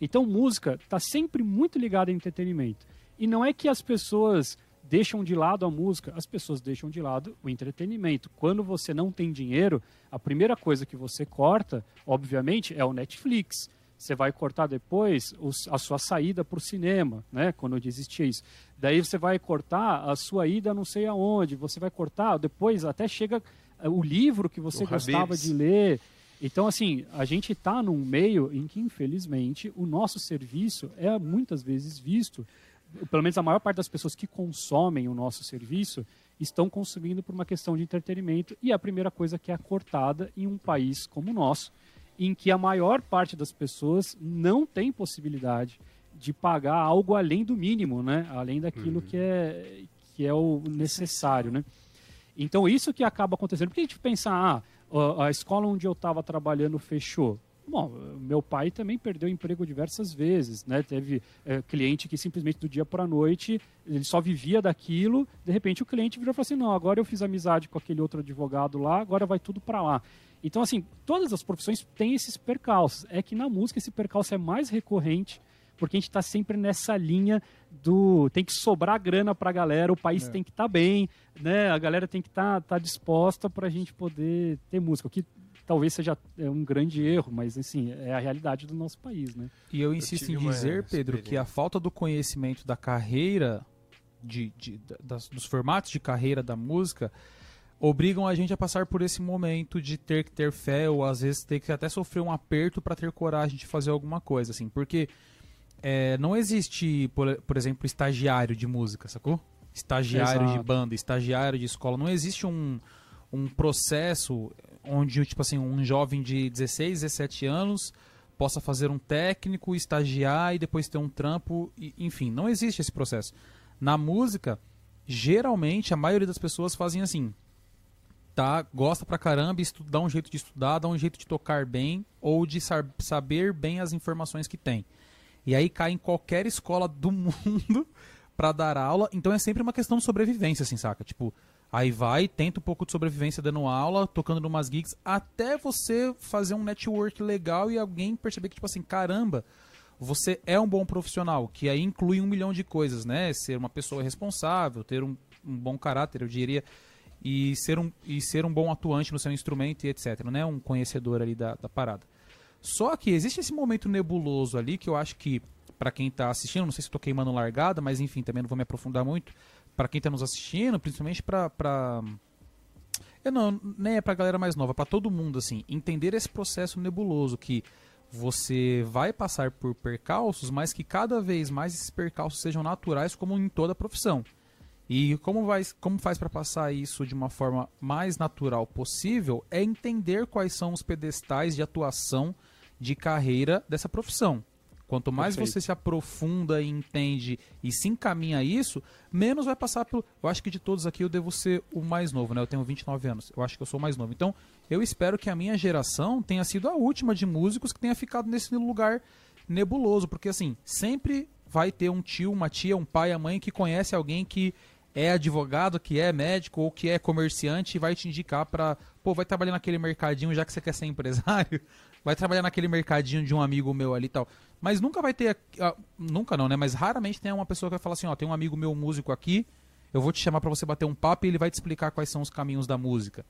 Então, música está sempre muito ligada a entretenimento. E não é que as pessoas deixam de lado a música, as pessoas deixam de lado o entretenimento. Quando você não tem dinheiro, a primeira coisa que você corta, obviamente, é o Netflix. Você vai cortar depois os- a sua saída para o cinema, né? Quando existia isso. Daí você vai cortar a sua ida não sei aonde. Você vai cortar depois até chega eh, o livro que você O gostava Habib's. de ler. Então, assim, a gente está num meio em que, infelizmente, o nosso serviço é muitas vezes visto, pelo menos a maior parte das pessoas que consomem o nosso serviço estão consumindo por uma questão de entretenimento e é a primeira coisa que é cortada em um país como o nosso, em que a maior parte das pessoas não tem possibilidade de pagar algo além do mínimo, né? Além daquilo que é que é o necessário, né? Então, isso que acaba acontecendo. Porque a gente pensa, ah, a escola onde eu estava trabalhando fechou. Bom, meu pai também perdeu emprego diversas vezes, né? Teve eh, cliente que simplesmente do dia para a noite ele só vivia daquilo. De repente o cliente virou e falou assim: não, agora eu fiz amizade com aquele outro advogado lá, agora vai tudo para lá. Então, assim, todas as profissões têm esses percalços. É que na música esse percalço é mais recorrente, porque a gente está sempre nessa linha do tem que sobrar grana para a galera, o país tem que estar bem, né? A galera tem que estar disposta para a gente poder ter música, o que talvez seja é, um grande erro, mas assim é a realidade do nosso país, né? E eu insisto tive em dizer, Pedro, que a falta do conhecimento da carreira, de, de- da- das- dos formatos de carreira da música, obrigam a gente a passar por esse momento de ter que ter fé ou às vezes ter que até sofrer um aperto para ter coragem de fazer alguma coisa, assim, porque é, não existe, por, por exemplo, estagiário de música, sacou? Estagiário de Exato. banda, estagiário de escola, não existe um, um processo onde, tipo assim, um jovem de 16, 17 anos possa fazer um técnico, estagiar e depois ter um trampo, e- enfim, não existe esse processo. Na música, geralmente a maioria das pessoas fazem assim, tá, gosta pra caramba, estu- dá um jeito de estudar, dá um jeito de tocar bem ou de saber bem as informações que tem. E aí cai em qualquer escola do mundo pra dar aula, então é sempre uma questão de sobrevivência, assim, saca? Tipo, aí vai, tenta um pouco de sobrevivência dando aula, tocando numas gigs, até você fazer um network legal e alguém perceber que, tipo assim, caramba, você é um bom profissional, que aí inclui um milhão de coisas, né? Ser uma pessoa responsável, ter um, um bom caráter, eu diria, e ser, um, e ser um bom atuante no seu instrumento e etc, né? Um conhecedor ali da, da parada. Só que existe esse momento nebuloso ali que eu acho que, pra quem tá assistindo, não sei se tô queimando largada, mas enfim, também não vou me aprofundar muito. Pra quem tá nos assistindo, principalmente pra... Eu não, nem é pra galera mais nova, pra todo mundo, assim, entender esse processo nebuloso que você vai passar por percalços, mas que cada vez mais esses percalços sejam naturais, como em toda profissão. E como, vai, como faz para passar isso de uma forma mais natural possível é entender quais são os pedestais de atuação de carreira dessa profissão. Quanto mais Perfeito. você se aprofunda e entende e se encaminha a isso, menos vai passar pelo. Eu acho que de todos aqui eu devo ser o mais novo, né? Eu tenho 29 anos. Eu acho que eu sou o mais novo. Então, eu espero que a minha geração tenha sido a última de músicos que tenha ficado nesse lugar nebuloso, porque assim, sempre vai ter um tio, uma tia, um pai, a mãe que conhece alguém que é advogado, que é médico ou que é comerciante e vai te indicar pra, pô, vai trabalhar naquele mercadinho já que você quer ser empresário, vai trabalhar naquele mercadinho de um amigo meu ali e tal. Mas nunca vai ter, ah, nunca não, né? Mas raramente tem uma pessoa que vai falar assim, ó, tem um amigo meu músico aqui, eu vou te chamar pra você bater um papo e ele vai te explicar quais são os caminhos da música.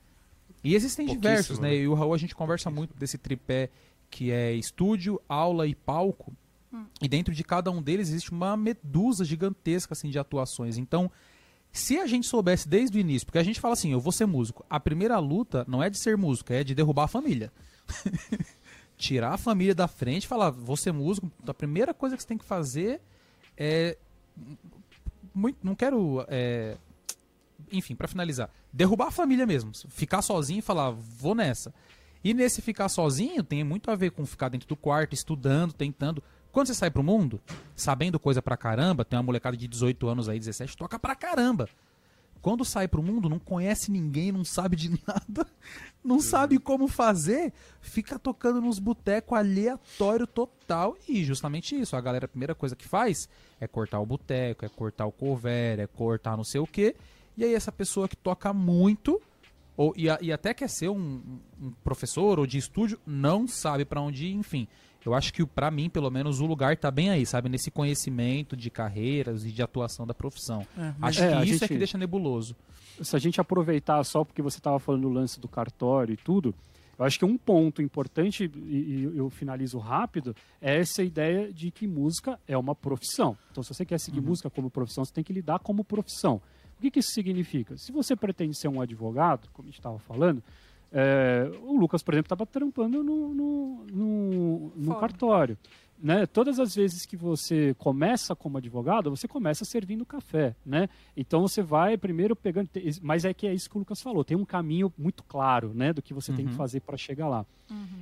E existem diversos, né? né? E o Raul a gente conversa muito desse tripé que é estúdio, aula e palco. E dentro de cada um deles existe uma medusa gigantesca assim de atuações. Então, se a gente soubesse desde o início, porque a gente fala assim, eu vou ser músico. A primeira luta não é de ser músico, é de derrubar a família. Tirar a família da frente e falar, vou ser músico. A primeira coisa que você tem que fazer é muito, não quero é, enfim, pra finalizar, derrubar a família mesmo, ficar sozinho e falar, vou nessa. E nesse ficar sozinho tem muito a ver com ficar dentro do quarto, estudando, tentando. Quando você sai pro mundo, sabendo coisa pra caramba, tem uma molecada de 18 anos aí, 17, toca pra caramba. Quando sai pro mundo, não conhece ninguém, não sabe de nada, não sabe como fazer, fica tocando nos botecos aleatório total. E justamente isso, a galera, a primeira coisa que faz é cortar o boteco, é cortar o cover, é cortar não sei o quê. E aí essa pessoa que toca muito, ou, e, a- e até quer ser um, um professor ou de estúdio, não sabe pra onde ir, enfim. Eu acho que pra mim, pelo menos, o lugar tá bem aí, sabe? Nesse conhecimento de carreiras e de atuação da profissão. É, mas Acho É, que isso é gente- que deixa nebuloso. se a gente aproveitar só porque você estava falando do lance do cartório e tudo, eu acho que um ponto importante, e, e eu finalizo rápido, é essa ideia de que música é uma profissão. Então, se você quer seguir música como profissão, você tem que lidar como profissão. O que, que isso significa? Se você pretende ser um advogado, como a gente estava falando, é, o Lucas, por exemplo, estava trampando no, no, no- no cartório. Né? Todas as vezes que você começa como advogado, você começa servindo café, né? Então você vai primeiro pegando, mas é que é isso que o Lucas falou, tem um caminho muito claro, né, do que você tem que Uhum. fazer para chegar lá.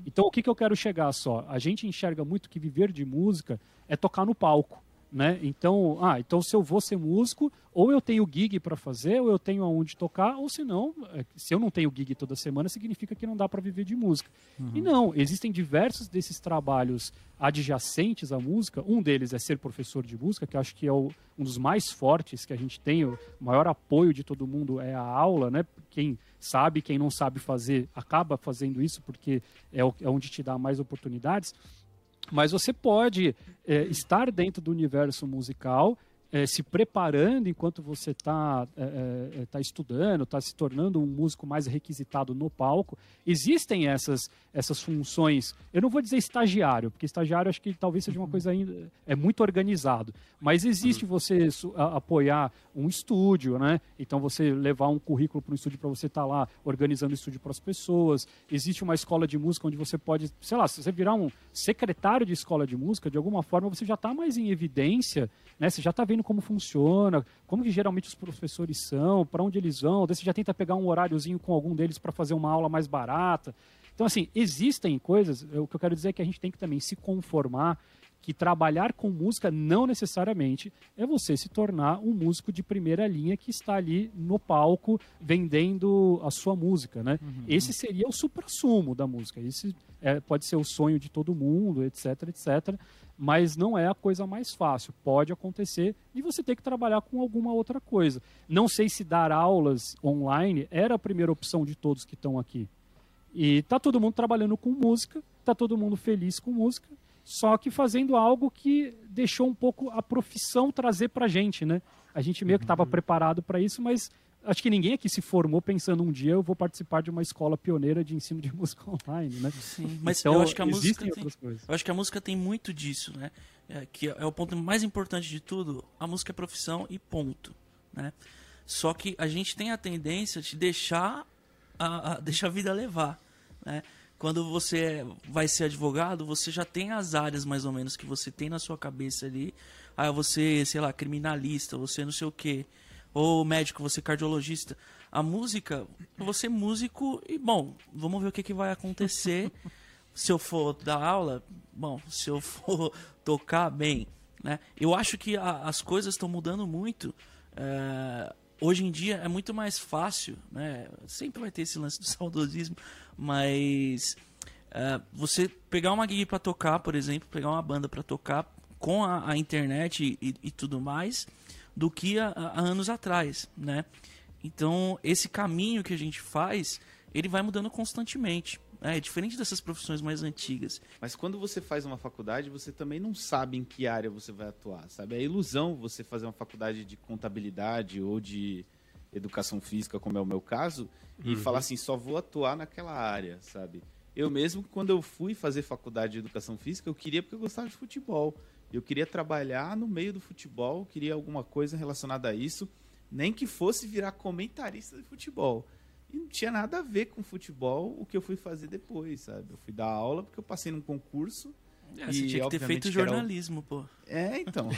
Então o que, que eu quero chegar só? A gente enxerga muito que viver de música é tocar no palco, né? Então, ah, então se eu vou ser músico, ou eu tenho gig para fazer, ou eu tenho aonde tocar, ou se não, é, se eu não tenho gig toda semana, significa que não dá para viver de música. E não, existem diversos desses trabalhos adjacentes à música. Um deles é ser professor de música, que acho que é o- um dos mais fortes que a gente tem. O maior apoio de todo mundo é a aula, né? Quem sabe, quem não sabe fazer, acaba fazendo isso porque é, é onde te dá mais oportunidades. Mas você pode é, estar dentro do universo musical, é, se preparando enquanto você está tá estudando, está se tornando um músico mais requisitado no palco. Existem essas, essas funções. Eu não vou dizer estagiário, porque estagiário acho que talvez seja uma coisa ainda. É muito organizado. Mas existe você su- a- apoiar um estúdio, né? Então você levar um currículo para um estúdio para você estar lá organizando o estúdio para as pessoas. Existe uma escola de música onde você pode, sei lá, se você virar um secretário de escola de música, de alguma forma você já está mais em evidência, né? Você já está vendo como funciona, como que geralmente os professores são, para onde eles vão. Daí você já tenta pegar um horáriozinho com algum deles para fazer uma aula mais barata. Então, assim, existem coisas. O que eu quero dizer é que a gente tem que também se conformar que trabalhar com música não necessariamente é você se tornar um músico de primeira linha que está ali no palco vendendo a sua música, né? Esse seria o suprassumo da música. Esse é, pode ser o sonho de todo mundo, etc, etc. Mas não é a coisa mais fácil. Pode acontecer e você ter que trabalhar com alguma outra coisa. Não sei se dar aulas online era a primeira opção de todos que estão aqui. E tá todo mundo trabalhando com música, tá todo mundo feliz com música, só que fazendo algo que deixou um pouco a profissão trazer pra gente, né? A gente meio que estava preparado para isso, mas acho que ninguém aqui se formou pensando um dia eu vou participar de uma escola pioneira de ensino de música online, né? Sim, mas Então, eu acho que a música tem, eu acho que a música tem muito disso, né? É, que é o ponto mais importante de tudo. A música é profissão e ponto, né? Só que a gente tem a tendência de deixar a, a- deixar a vida levar, né? Quando você vai ser advogado, você já tem as áreas mais ou menos que você tem na sua cabeça ali. Ah, você, sei lá, criminalista, você não sei o quê. Ou médico, você cardiologista. A música, você é músico e, bom, vamos ver o que, que vai acontecer se eu for dar aula, bom, se eu for tocar bem, né? Eu acho que a- as coisas estão mudando muito. é, hoje em dia é muito mais fácil, né? Sempre vai ter esse lance do saudosismo, mas é, você pegar uma gig para tocar, por exemplo, pegar uma banda para tocar com a, a internet e, e tudo mais, do que há, há anos atrás, né? Então esse caminho que a gente faz, ele vai mudando constantemente. né? É diferente dessas profissões mais antigas. Mas quando você faz uma faculdade, você também não sabe em que área você vai atuar, sabe? É ilusão você fazer uma faculdade de contabilidade ou de educação física, como é o meu caso, e falar assim, só vou atuar naquela área, sabe? Eu mesmo, quando eu fui fazer faculdade de educação física, eu queria porque eu gostava de futebol. Eu queria trabalhar no meio do futebol, queria alguma coisa relacionada a isso, nem que fosse virar comentarista de futebol. E não tinha nada a ver com futebol o que eu fui fazer depois, sabe? Eu fui dar aula porque eu passei num concurso É, você E, tinha que ter feito era jornalismo, pô. É, então.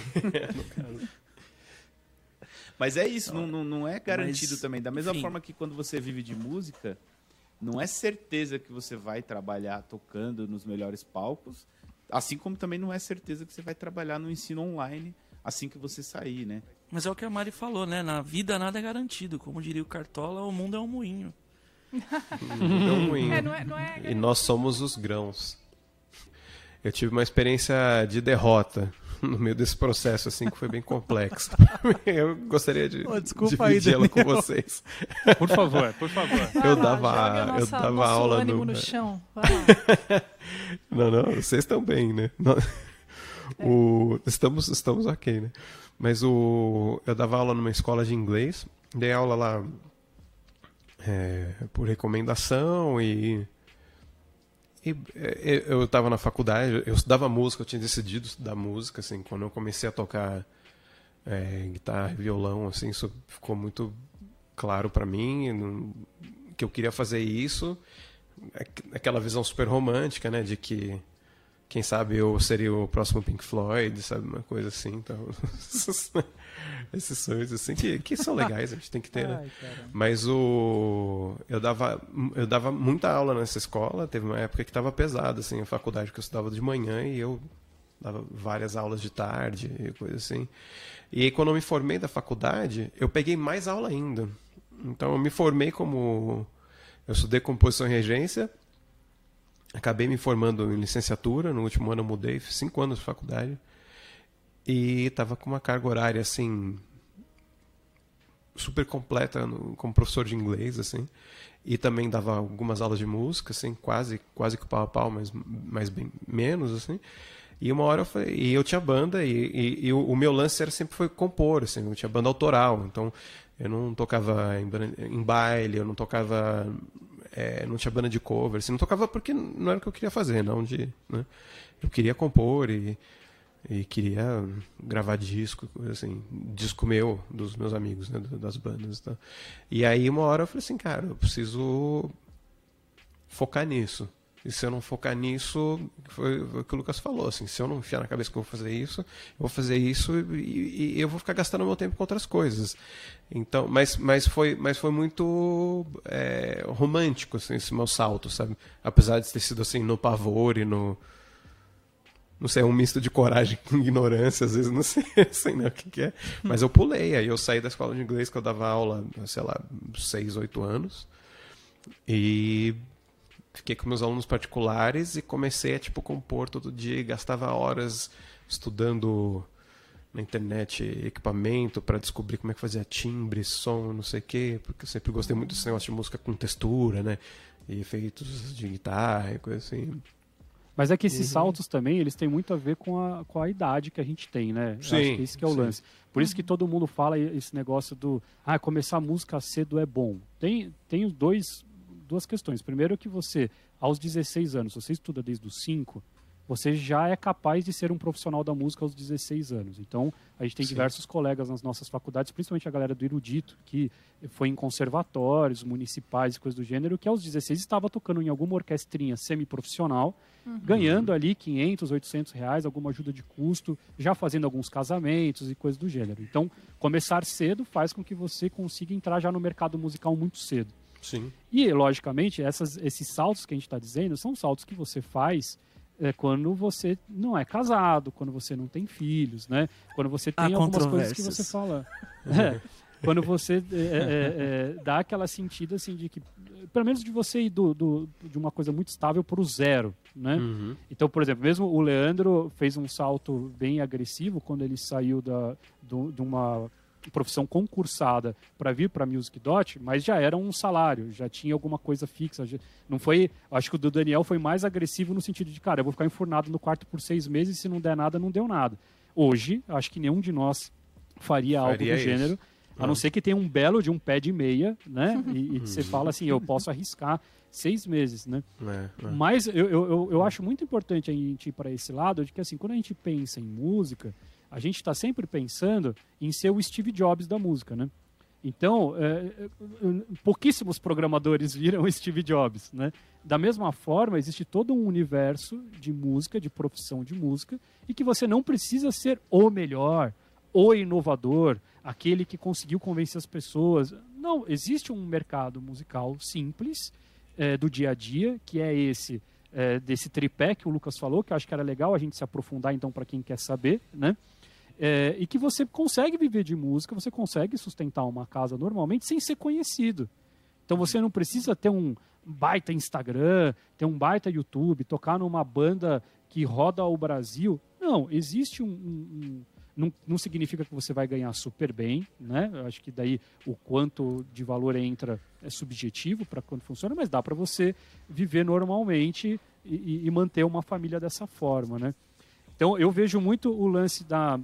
Mas é isso, não, não, não é garantido Mas, também. Da mesma enfim. forma que quando você vive de música, não é certeza que você vai trabalhar tocando nos melhores palcos, assim como também não é certeza que você vai trabalhar no ensino online assim que você sair, né? Mas é o que a Mari falou, né? Na vida nada é garantido. Como diria o Cartola, o mundo é um moinho. É um moinho. É, não é, não é E nós somos os grãos. Eu tive uma experiência de derrota no meio desse processo, assim, que foi bem complexo. Eu gostaria de dividir ela com vocês. Por favor, por favor. Vai eu lá, dava- joga eu nossa- dava nosso aula ânimo no- no chão. Não, não, vocês estão bem, né? Não- O, estamos, estamos ok, né? Mas o, eu dava aula numa escola de inglês, dei aula lá é, por recomendação e, e é, eu estava na faculdade, eu estudava música, eu tinha decidido estudar música, assim, quando eu comecei a tocar é, guitarra violão, assim, isso ficou muito claro para mim, que eu queria fazer isso, aqu- aquela visão super romântica, né, de que quem sabe eu seria o próximo Pink Floyd, sabe, uma coisa assim, então esses sonhos assim que, que são legais, a gente tem que ter, né? Ai. Mas o eu dava eu dava muita aula nessa escola, teve uma época que estava pesada assim, a faculdade que eu estudava de manhã e eu dava várias aulas de tarde e coisa assim. E aí, quando eu me formei da faculdade, eu peguei mais aula ainda. Então eu me formei como eu estudei composição e regência, acabei me formando em licenciatura, no último ano eu mudei, fiz cinco anos de faculdade. E estava com uma carga horária assim super completa no- como professor de inglês assim e também dava algumas aulas de música assim quase quase que pau a pau mas mas bem menos assim e uma hora eu falei, e eu tinha banda e, e- e o, o meu lance era sempre foi compor assim eu tinha banda autoral então eu não tocava em, em baile eu não tocava é, não tinha banda de cover assim, não tocava porque não era o que eu queria fazer não de né? eu queria compor e e queria gravar disco, assim, disco meu, dos meus amigos, né, das bandas e. E aí uma hora eu falei assim, cara, eu preciso focar nisso. E se eu não focar nisso, foi, o que o Lucas falou, assim, se eu não enfiar na cabeça que eu vou fazer isso, eu vou fazer isso e, e- eu vou ficar gastando meu tempo com outras coisas. Então, mas, mas, foi, mas foi muito é, romântico, assim, esse meu salto, sabe? Apesar de ter sido assim, no pavor e no, não sei, é um misto de coragem com ignorância, às vezes, não sei, sei não o que, que é. Mas eu pulei, aí eu saí da escola de inglês que eu dava aula, sei lá, 6, 8 anos. E fiquei com meus alunos particulares e comecei a, tipo, compor todo dia, e gastava horas estudando na internet equipamento para descobrir como é que fazia timbre, som, não sei o quê, porque eu sempre gostei muito desse negócio de música com textura, né? E efeitos de guitarra e coisa assim. Mas é que Uhum. esses saltos também, eles têm muito a ver com a, com a idade que a gente tem, né? Sim, acho que esse que é o sim. lance. Por isso que todo mundo fala esse negócio do ah, começar música cedo é bom. Tem, tem os dois, duas questões. Primeiro que você, aos 16 anos, você estuda desde os 5, você já é capaz de ser um profissional da música aos 16 anos. Então, a gente tem Sim. diversos colegas nas nossas faculdades, principalmente a galera do Erudito, que foi em conservatórios municipais e coisas do gênero, que aos 16 estava tocando em alguma orquestrinha semi-profissional, ganhando ali 500, 800 reais, alguma ajuda de custo, já fazendo alguns casamentos e coisas do gênero. Então, começar cedo faz com que você consiga entrar já no mercado musical muito cedo. Sim. E, logicamente, essas, esses saltos que a gente está dizendo são saltos que você faz é, quando você não é casado, quando você não tem filhos, né? Quando você tem Há algumas coisas que você fala. É, quando você é, é, é, dá aquela sentida assim de que, pelo menos de você ir do, do- de uma coisa muito estável para o zero, né? Uhum. Então, por exemplo, mesmo o Leandro fez um salto bem agressivo quando ele saiu da, do- de uma profissão concursada para vir para Music Dot, mas já era um salário, já tinha alguma coisa fixa. já- não foi, acho que o do Daniel foi mais agressivo no sentido de, cara, eu vou ficar enfurnado no quarto por seis meses, se não der nada, não deu nada. Hoje, acho que nenhum de nós faria, algo Faria do isso. gênero, a não Não. ser que tenha um belo de um pé de meia, né? E, e você fala assim, eu posso arriscar seis meses, né? É, é. Mas eu, eu, eu acho muito importante a gente ir para esse lado de que, assim, quando a gente pensa em música, a gente está sempre pensando em ser o Steve Jobs da música, né? Então, é, é, pouquíssimos programadores viram Steve Jobs, né? Da mesma forma, existe todo um universo de música, de profissão de música, e que você não precisa ser o melhor, o inovador, aquele que conseguiu convencer as pessoas. Não, existe um mercado musical simples é, do dia a dia, que é esse é, desse tripé que o Lucas falou, que eu acho que era legal a gente se aprofundar então para quem quer saber, né? É, e que você consegue viver de música, você consegue sustentar uma casa normalmente sem ser conhecido. Então você não precisa ter um baita Instagram, ter um baita YouTube, tocar numa banda que roda o Brasil. Não, existe um, um, não, não, significa que você vai ganhar super bem, né? Eu acho que daí o quanto de valor entra é subjetivo para quando funciona, mas dá para você viver normalmente e, e, manter uma família dessa forma, né? Então eu vejo muito o lance da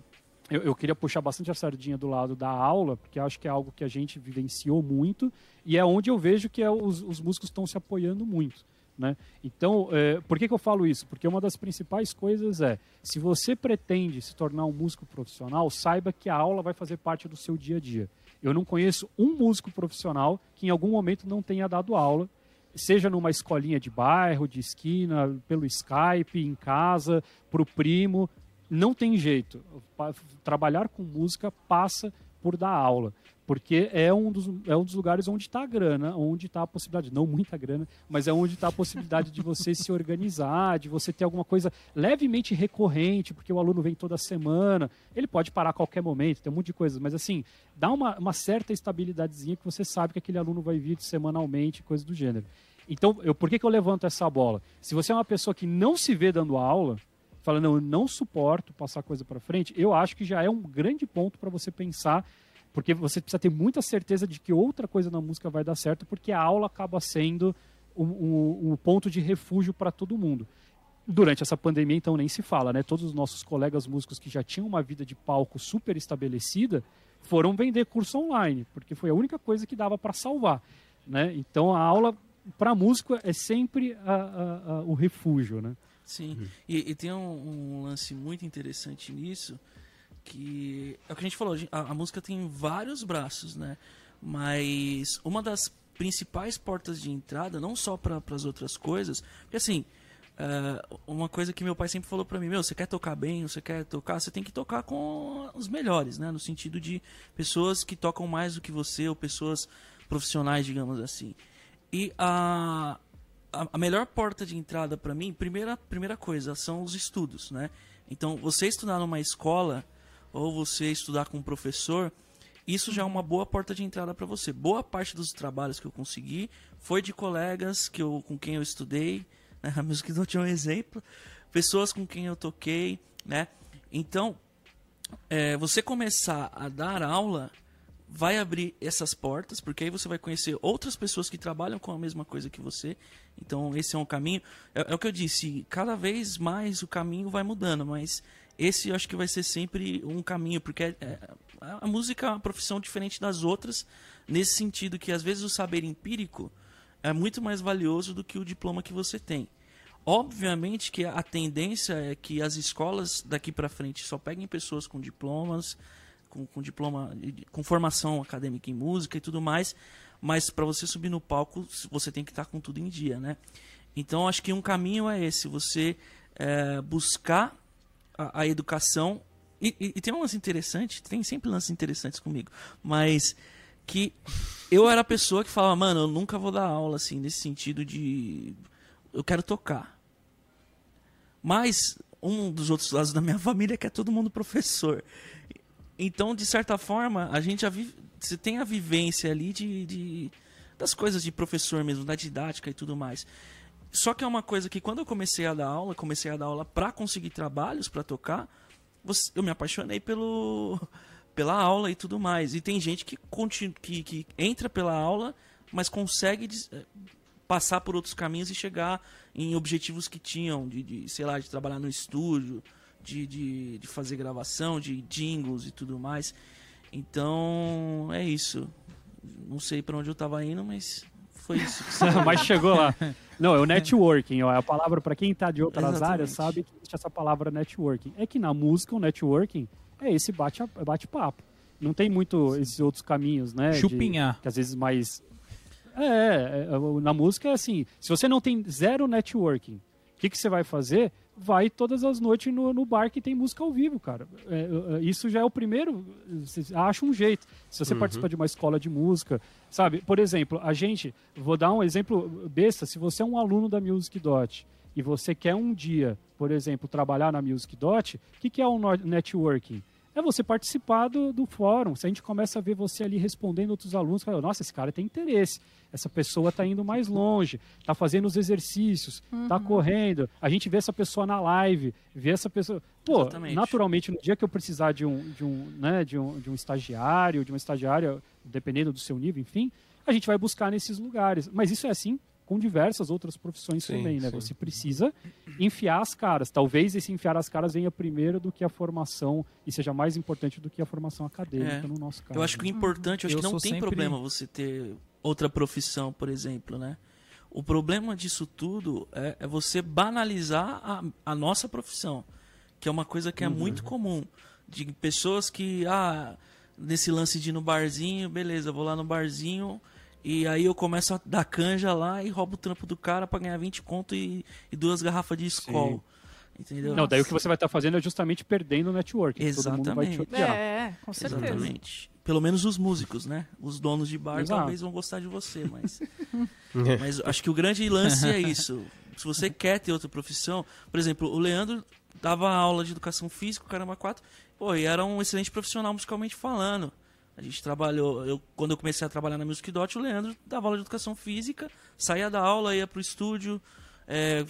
eu, eu, queria puxar bastante a sardinha do lado da aula, porque acho que é algo que a gente vivenciou muito e é onde eu vejo que é, os, os músicos estão se apoiando muito. Né? Então, é, por que, que eu falo isso? Porque uma das principais coisas é, se você pretende se tornar um músico profissional, saiba que a aula vai fazer parte do seu dia a dia. Eu não conheço um músico profissional que em algum momento não tenha dado aula, seja numa escolinha de bairro, de esquina, pelo Skype, em casa, para o primo não tem jeito. Trabalhar com música passa por dar aula, porque é um dos, é um dos lugares onde está a grana, onde está a possibilidade, não muita grana, mas é onde está a possibilidade de você se organizar, de você ter alguma coisa levemente recorrente, porque o aluno vem toda semana, ele pode parar a qualquer momento, tem um monte de coisas, mas assim, dá uma, uma certa estabilidadezinha que você sabe que aquele aluno vai vir semanalmente, coisa do gênero. Então, eu, por que, que eu levanto essa bola? Se você é uma pessoa que não se vê dando aula, fala, não, eu não suporto passar coisa para frente, eu acho que já é um grande ponto para você pensar, porque você precisa ter muita certeza de que outra coisa na música vai dar certo, porque a aula acaba sendo um ponto de refúgio para todo mundo. Durante essa pandemia, então, nem se fala, né? Todos os nossos colegas músicos que já tinham uma vida de palco super estabelecida foram vender curso online, porque foi a única coisa que dava para salvar, né? Então, a aula para músico é sempre a, a, a, o refúgio, né? Sim, uhum. e, e, tem um, um, lance muito interessante nisso, que é o que a gente falou, a, a música tem vários braços, né? Mas uma das principais portas de entrada, não só para as outras coisas, porque assim, uh, uma coisa que meu pai sempre falou para mim, meu, você quer tocar bem, você quer tocar, você tem que tocar com os melhores, né? No sentido de pessoas que tocam mais do que você, ou pessoas profissionais, digamos assim. E a, a, melhor porta de entrada para mim, primeira, primeira coisa, são os estudos, né? Então, você estudar numa escola ou você estudar com um professor, isso já é uma boa porta de entrada para você. Boa parte dos trabalhos que eu consegui foi de colegas que eu, com quem eu estudei, né? a música não tinha um exemplo, pessoas com quem eu toquei, né? Então, é, você começar a dar aula vai abrir essas portas, porque aí você vai conhecer outras pessoas que trabalham com a mesma coisa que você. Então, esse é um caminho. É, é, o que eu disse, cada vez mais o caminho vai mudando, mas esse eu acho que vai ser sempre um caminho, porque é, é, a música é uma profissão diferente das outras, nesse sentido que às vezes o saber empírico é muito mais valioso do que o diploma que você tem. Obviamente que a tendência é que as escolas daqui para frente só peguem pessoas com diplomas, com, com diploma, com formação acadêmica em música e tudo mais, mas para você subir no palco você tem que estar tá com tudo em dia, né? Então acho que um caminho é esse, você é, buscar a, a educação e, e, e, tem um lance interessante, tem sempre lances interessantes comigo, mas que eu era a pessoa que falava, mano, eu nunca vou dar aula assim nesse sentido de eu quero tocar. Mas um dos outros lados da minha família é que é todo mundo professor. Então, de certa forma, a gente já vive, você tem a vivência ali de, de, das coisas de professor mesmo, da didática e tudo mais. Só que é uma coisa que quando eu comecei a dar aula, comecei a dar aula para conseguir trabalhos para tocar, você, eu me apaixonei pelo pela aula e tudo mais. E tem gente que, continua, que, que entra pela aula, mas consegue eh, passar por outros caminhos e chegar em objetivos que tinham, de, de sei lá, de trabalhar no estúdio, de, de, de fazer gravação, de jingles e tudo mais. Então, é isso. Não sei para onde eu tava indo, mas foi isso. mas chegou lá. Não, é o networking. Ó, é a palavra para quem tá de outras Exatamente. áreas sabe que existe essa palavra networking. É que na música o networking é esse bate-papo. Bate não tem muito esses outros caminhos, né? de- Chupinhar. que às vezes mais. É, é, é, na música é assim: se você não tem zero networking, o que, que você vai fazer? Vai todas as noites no, no bar que tem música ao vivo, cara. É, é, isso já é o primeiro. Você acha um jeito. Se você participa de uma escola de música, sabe? Por exemplo, a gente. Vou dar um exemplo besta: se você é um aluno da Music Dot e você quer um dia, por exemplo, trabalhar na Music Dot, o que, que é o no- networking? É você participar do, do fórum. Se a gente começa a ver você ali respondendo outros alunos, fala, nossa, esse cara tem interesse, essa pessoa está indo mais longe, está fazendo os exercícios, está correndo. A gente vê essa pessoa na live, vê essa pessoa. Pô, Exatamente. naturalmente, no dia que eu precisar de um, de um, né, de um, de um estagiário, de uma estagiária, dependendo do seu nível, enfim, a gente vai buscar nesses lugares. Mas isso é assim com diversas outras profissões Sim, também, né? sim. Você precisa enfiar as caras. Talvez esse enfiar as caras venha primeiro do que a formação e seja mais importante do que a formação acadêmica É. no nosso caso. Eu acho que o importante, eu acho Eu que não tem sempre- problema você ter outra profissão, por exemplo, né? O problema disso tudo é, é você banalizar a, a nossa profissão, que é uma coisa que é muito comum. De pessoas que, ah, nesse lance de ir no barzinho, beleza, vou lá no barzinho e aí eu começo a dar canja lá e roubo o trampo do cara pra ganhar 20 conto e, e duas garrafas de escola. Entendeu? Não, daí o que você vai estar fazendo é justamente perdendo o network. Todo mundo vai te Exatamente. odiar. É, com certeza. Exatamente. Pelo menos os músicos, né? Os donos de bar Exato. talvez vão gostar de você, mas. mas acho que o grande lance é isso. Se você quer ter outra profissão, por exemplo, o Leandro dava aula de educação física, o caramba 4, pô, e era um excelente profissional musicalmente falando. A gente trabalhou, eu, quando eu comecei a trabalhar na Music Dot, o Leandro dava aula de educação física, saía da aula, ia pro estúdio, é,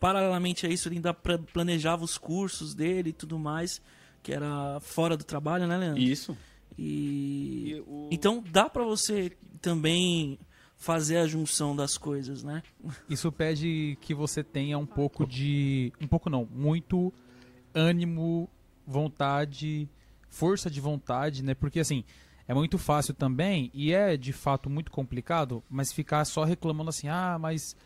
paralelamente a isso, ele ainda planejava os cursos dele e tudo mais, que era fora do trabalho, né, Leandro? Isso. E... E o- Então dá pra você também fazer a junção das coisas, né? Isso pede que você tenha um pouco de. Um pouco não, muito ânimo, vontade, força de vontade, né? Porque assim, é muito fácil também, e é de fato muito complicado, mas ficar só reclamando assim, ah, mas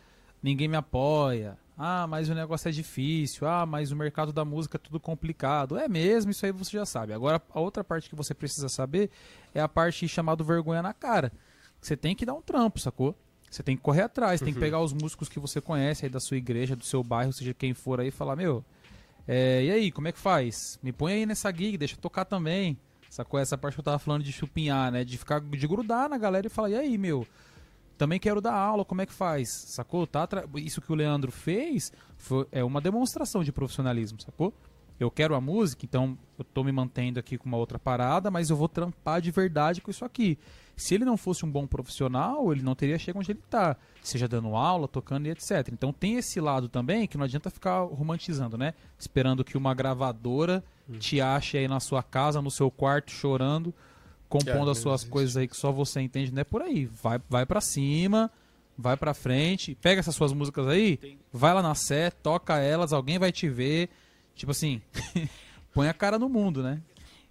ninguém me apoia. Ah, mas o negócio é difícil. Ah, mas o mercado da música é tudo complicado. É mesmo, isso aí você já sabe. Agora, a outra parte que você precisa saber é a parte chamada vergonha na cara. Você tem que dar um trampo, sacou? Você tem que correr atrás, tem que pegar os músicos que você conhece aí da sua igreja, do seu bairro, seja quem for aí, e falar, meu, é, e aí, como é que faz? Me põe aí nessa gig, deixa eu tocar também. Sacou? Essa parte que eu tava falando de chupinhar, né? De ficar, de grudar na galera e falar, e aí, meu, também quero dar aula, como é que faz? Sacou? Tá atra- Isso que o Leandro fez foi, é uma demonstração de profissionalismo, sacou? Eu quero a música, então eu tô me mantendo aqui com uma outra parada, mas eu vou trampar de verdade com isso aqui. Se ele não fosse um bom profissional, ele não teria chegado onde ele tá, seja dando aula, tocando e etc. Então tem esse lado também que não adianta ficar romantizando, né? Esperando que uma gravadora te ache aí na sua casa, no seu quarto, chorando, compondo É, as suas existe. coisas aí que só você entende, não é por aí. Vai, vai para cima, vai pra frente, pega essas suas músicas aí, Tem- vai lá na Sé, toca elas, alguém vai te ver. Tipo assim, põe a cara no mundo, né?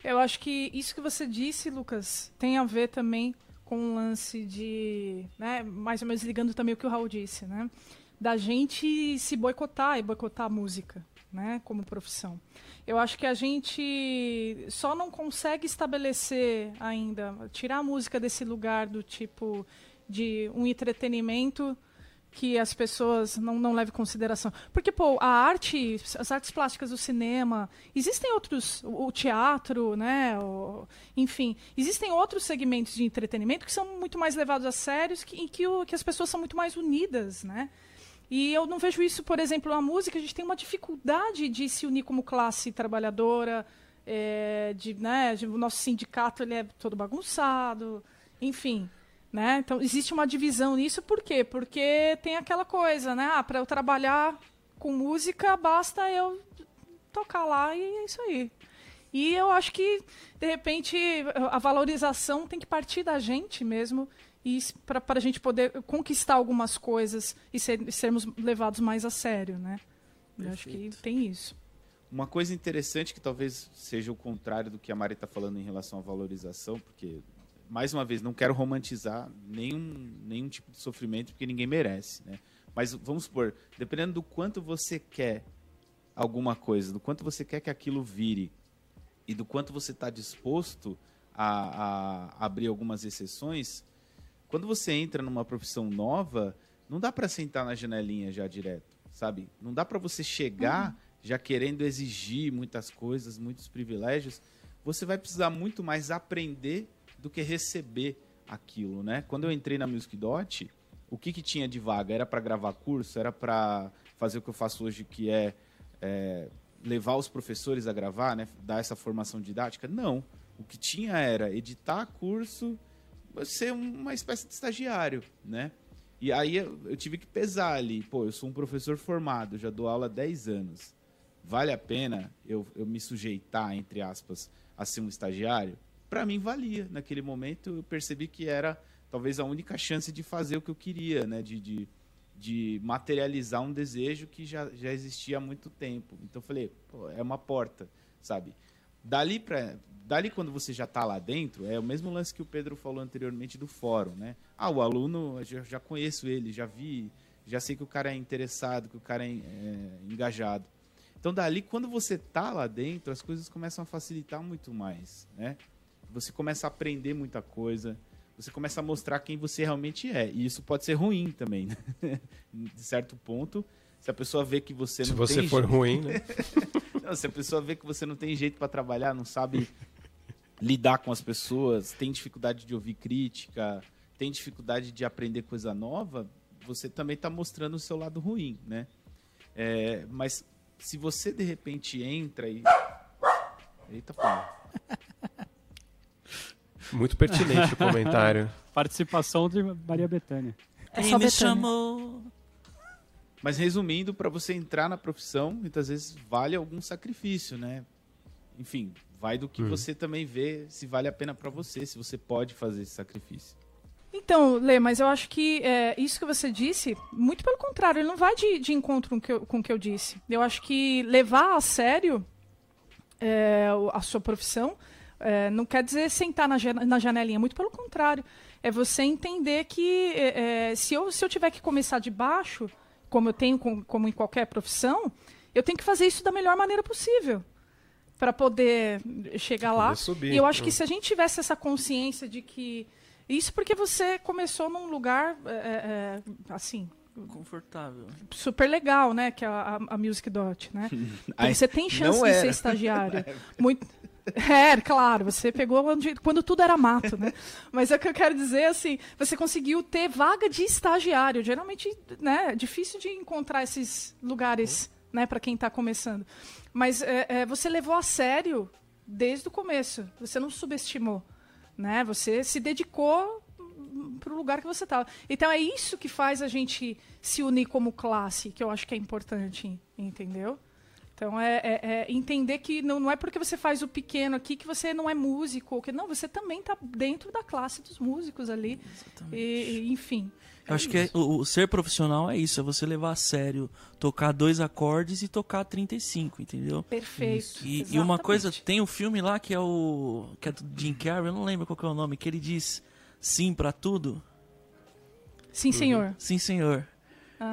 Eu acho que isso que você disse, Lucas, tem a ver também com o lance de, né, mais ou menos ligando também o que o Raul disse, né, da gente se boicotar e boicotar a música, né, como profissão. Eu acho que a gente só não consegue estabelecer ainda, tirar a música desse lugar do tipo de um entretenimento que as pessoas não, não em consideração. Porque, pô, a arte, as artes plásticas do cinema, existem outros, o, o teatro, né, o- enfim, existem outros segmentos de entretenimento que são muito mais levados a sérios que, em que, o- que as pessoas são muito mais unidas, né? E eu não vejo isso, por exemplo, na música, a gente tem uma dificuldade de se unir como classe trabalhadora, é, de, né, de- o nosso sindicato ele é todo bagunçado, enfim, né? Então existe uma divisão nisso, por quê? Porque tem aquela coisa, né? Ah, para eu trabalhar com música, basta eu tocar lá e é isso aí. E eu acho que, de repente, a valorização tem que partir da gente mesmo e para a gente poder conquistar algumas coisas e ser- sermos levados mais a sério, né? Eu acho que Perfeito. tem isso. Uma coisa interessante que talvez seja o contrário do que a Mari está falando em relação à valorização, porque, mais uma vez, não quero romantizar nenhum, nenhum tipo de sofrimento, porque ninguém merece, né? Mas vamos supor, dependendo do quanto você quer alguma coisa, do quanto você quer que aquilo vire, e do quanto você está disposto a, a abrir algumas exceções, quando você entra numa profissão nova, não dá para sentar na janelinha já direto, sabe? Não dá para você chegar já querendo exigir muitas coisas, muitos privilégios. Você vai precisar muito mais aprender do que receber aquilo, né? Quando eu entrei na Music Dot, o que, que tinha de vaga? Era para gravar curso? Era para fazer o que eu faço hoje, que é, é levar os professores a gravar, né? Dar essa formação didática? Não. O que tinha era editar curso, ser uma espécie de estagiário, né? E aí eu, tive que pesar ali. Pô, eu sou um professor formado, já dou aula há 10 anos. Vale a pena eu, eu me sujeitar, entre aspas, a ser um estagiário? Para mim valia. Naquele momento eu percebi que era talvez a única chance de fazer o que eu queria, né? De, de, de materializar um desejo que já, já existia há muito tempo. Então eu falei, é uma porta, sabe? Dali, pra, dali quando você já está lá dentro, é o mesmo lance que o Pedro falou anteriormente do fórum, né? Ah, o aluno, eu já, já conheço ele, já vi, já sei que o cara é interessado, que o cara é, é engajado. Então, dali, quando você tá lá dentro, as coisas começam a facilitar muito mais, né? Você começa a aprender muita coisa, você começa a mostrar quem você realmente é. E isso pode ser ruim também, né? De certo ponto, se a pessoa vê que você Se não você tem for jeito- ruim, né? Não, se a pessoa vê que você não tem jeito para trabalhar, não sabe lidar com as pessoas, tem dificuldade de ouvir crítica, tem dificuldade de aprender coisa nova, você também está mostrando o seu lado ruim, né? É, mas se você de repente entra e. Eita, pô. Muito pertinente o comentário. Participação de Maria Bethânia. É só me Betânia. chamou? Mas resumindo, para você entrar na profissão, muitas vezes vale algum sacrifício, né? Enfim, vai do que você também vê se vale a pena para você, se você pode fazer esse sacrifício. Então, Lê, mas eu acho que é, isso que você disse, muito pelo contrário, ele não vai de, de encontro com o, que eu, com o que eu disse. Eu acho que levar a sério é, a sua profissão é, não quer dizer sentar na, na janelinha, muito pelo contrário. É você entender que é, é, se, eu, se eu tiver que começar de baixo, como eu tenho com- como em qualquer profissão, eu tenho que fazer isso da melhor maneira possível para poder chegar lá. Poder subir. E eu acho que Hum. se a gente tivesse essa consciência de que isso porque você começou num lugar é, é, assim Confortável. super legal, né? Que é a, a, Music Dot, né? Então Aí, você tem chance de ser estagiário. Muito. É, claro, você pegou onde- quando tudo era mato, né? Mas é o que eu quero dizer, assim, você conseguiu ter vaga de estagiário. Geralmente, né, é difícil de encontrar esses lugares, né, para quem está começando. Mas é, é, você levou a sério desde o começo. Você não subestimou, né? Você se dedicou para o lugar que você estava. Então é isso que faz a gente se unir como classe, que eu acho que é importante, entendeu? Então é, é- é entender que não, não é porque você faz o pequeno aqui que você não é músico, ou que não, você também está dentro da classe dos músicos ali. E, e, enfim. Eu acho que é- o, o ser profissional é isso, é você levar a sério, tocar dois acordes e tocar 35, entendeu? Perfeito. E, e uma coisa, Exatamente. tem o filme lá que é o. que é do Jim Carrey, eu não lembro qual que é o nome, que ele diz sim pra tudo. Sim, senhor. Sim, senhor.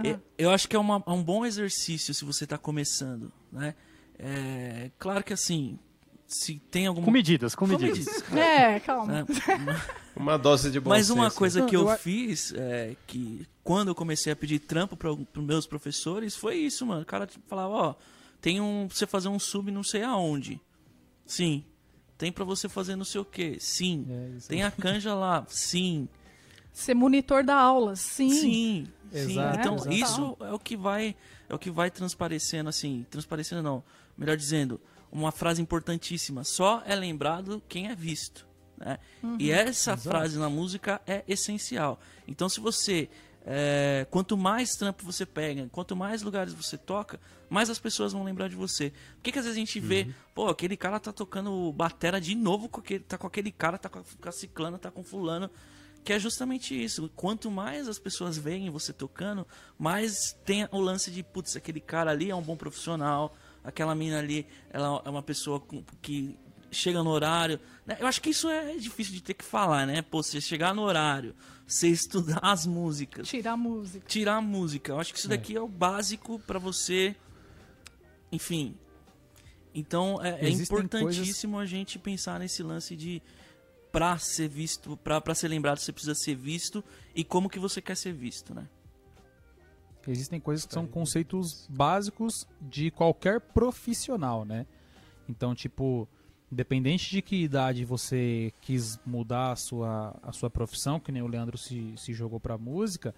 E- Eu acho que é, uma- é um bom exercício se você tá começando, né? É, claro que assim, se tem alguma. Com medidas, com Com medidas. medidas, É, calma. né? Uma dose de bom Mas uma senso. coisa Não, que eu, fiz, é, que quando eu comecei a pedir trampo para os meus professores, foi isso, mano. O cara tipo, falava, ó, tem um pra você fazer um sub não sei aonde. Sim. Tem pra você fazer não sei o quê. Sim. É, Tem a canja lá. Sim. Ser monitor da aula, sim. Sim. Exato, Sim. Então, exato. isso é o que vai é o que vai transparecendo assim, transparecendo não, melhor dizendo, uma frase importantíssima, só é lembrado quem é visto, né? E essa frase na música é essencial. Então, se você é, quanto mais trampo você pega, quanto mais lugares você toca, mais as pessoas vão lembrar de você. Por que, que às vezes a gente vê, pô, aquele cara tá tocando batera de novo, com aquele, tá com aquele cara, tá com a ciclana, tá com fulano. Que é justamente isso. Quanto mais as pessoas veem você tocando, mais tem o lance de, putz, aquele cara ali é um bom profissional, aquela mina ali, ela é uma pessoa que chega no horário. né? Eu acho que isso é difícil de ter que falar, né? Pô, você chegar no horário, você estudar as músicas, Tirar a música. tirar a música. Eu acho que isso daqui é, o básico pra você. Enfim. Então é, é importantíssimo a gente pensar nesse lance de pra ser visto, pra, pra ser lembrado, você precisa ser visto e como que você quer ser visto, né? Existem coisas que são conceitos básicos de qualquer profissional, né? Então, tipo, independente de que idade você quis mudar a sua, a sua profissão, que nem o Leandro se, se jogou pra música,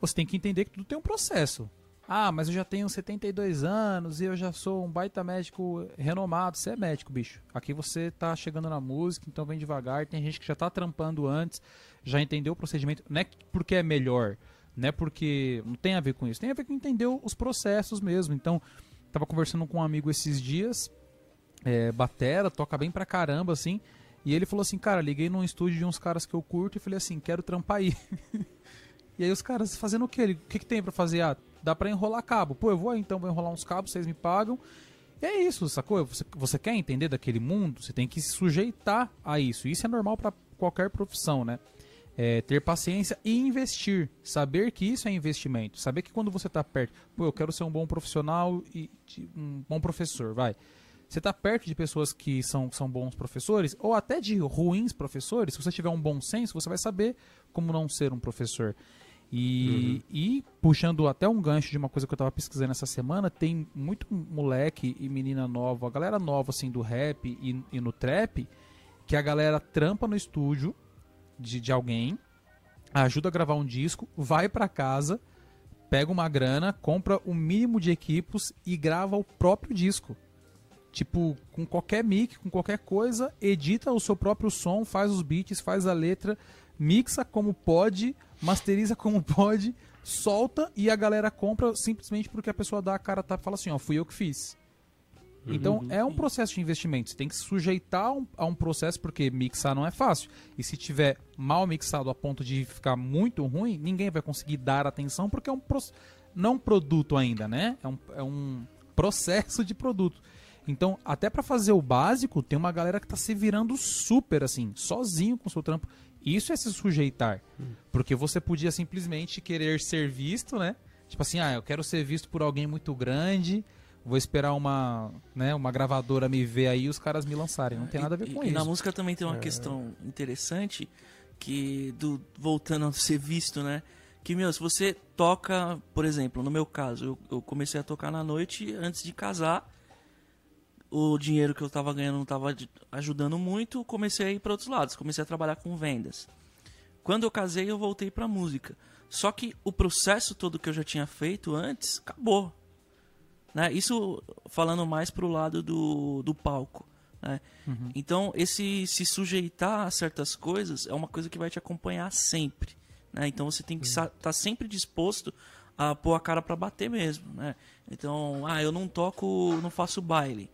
você tem que entender que tudo tem um processo. Ah, mas eu já tenho 72 anos e eu já sou um baita médico renomado. Você é médico, bicho. Aqui você tá chegando na música, então vem devagar. Tem gente que já tá trampando antes, já entendeu o procedimento. Não é porque é melhor, não é porque. Não tem a ver com isso. Tem a ver com entender os processos mesmo. Então, tava conversando com um amigo esses dias, é, batera, toca bem pra caramba, assim. E ele falou assim, cara, liguei num estúdio de uns caras que eu curto e falei assim, quero trampar aí. e aí os caras fazendo o quê? O que, que tem pra fazer? Ah, dá pra enrolar cabo. Pô, eu vou então, vou enrolar uns cabos, vocês me pagam. E é isso, sacou? Você, você quer entender daquele mundo, você tem que se sujeitar a isso. Isso é normal pra qualquer profissão, né? É, ter paciência e investir. Saber que isso é investimento. Saber que quando você tá perto, pô, eu quero ser um bom profissional e um bom professor, vai. Você tá perto de pessoas que são, são bons professores, ou até de ruins professores, se você tiver um bom senso, você vai saber como não ser um professor. E, e puxando até um gancho de uma coisa que eu tava pesquisando essa semana, tem muito moleque e menina nova, a galera nova assim do rap e, e no trap, que a galera trampa no estúdio de, de alguém, ajuda a gravar um disco, vai pra casa, pega uma grana, compra o mínimo de equipos e grava o próprio disco. Tipo, com qualquer mic, com qualquer coisa, edita o seu próprio som, faz os beats, faz a letra, mixa como pode, masteriza como pode, solta e a galera compra simplesmente porque a pessoa dá a cara tapa e fala assim, ó, fui eu que fiz. Então é um processo de investimento. Você tem que se sujeitar a um, a um processo, porque mixar não é fácil. E se tiver mal mixado a ponto de ficar muito ruim, ninguém vai conseguir dar atenção, porque é um pro- não um produto ainda, né? É um, é um processo de produto. Então, até pra fazer o básico, tem uma galera que tá se virando super assim, sozinho com o seu trampo. Isso é se sujeitar. Porque você podia simplesmente querer ser visto, né? Tipo assim, ah, eu quero ser visto por alguém muito grande, vou esperar uma, né, uma gravadora me ver aí e os caras me lançarem. Não tem nada a ver E- com e, isso. na música também tem uma questão interessante que do voltando a ser visto, né? Que meu, se você toca, por exemplo, no meu caso, eu, eu comecei a tocar na noite antes de casar. O dinheiro que eu tava ganhando não tava de- ajudando muito, comecei a ir para outros lados, comecei a trabalhar com vendas. Quando eu casei, eu voltei pra música. Só que o processo todo que eu já tinha feito antes acabou. Né? Isso falando mais pro lado do, do palco. Né? Então, esse se sujeitar a certas coisas é uma coisa que vai te acompanhar sempre. Né? Então, você tem que estar sempre disposto a pôr a cara pra bater mesmo. Né? Então, ah, eu não toco, não faço baile.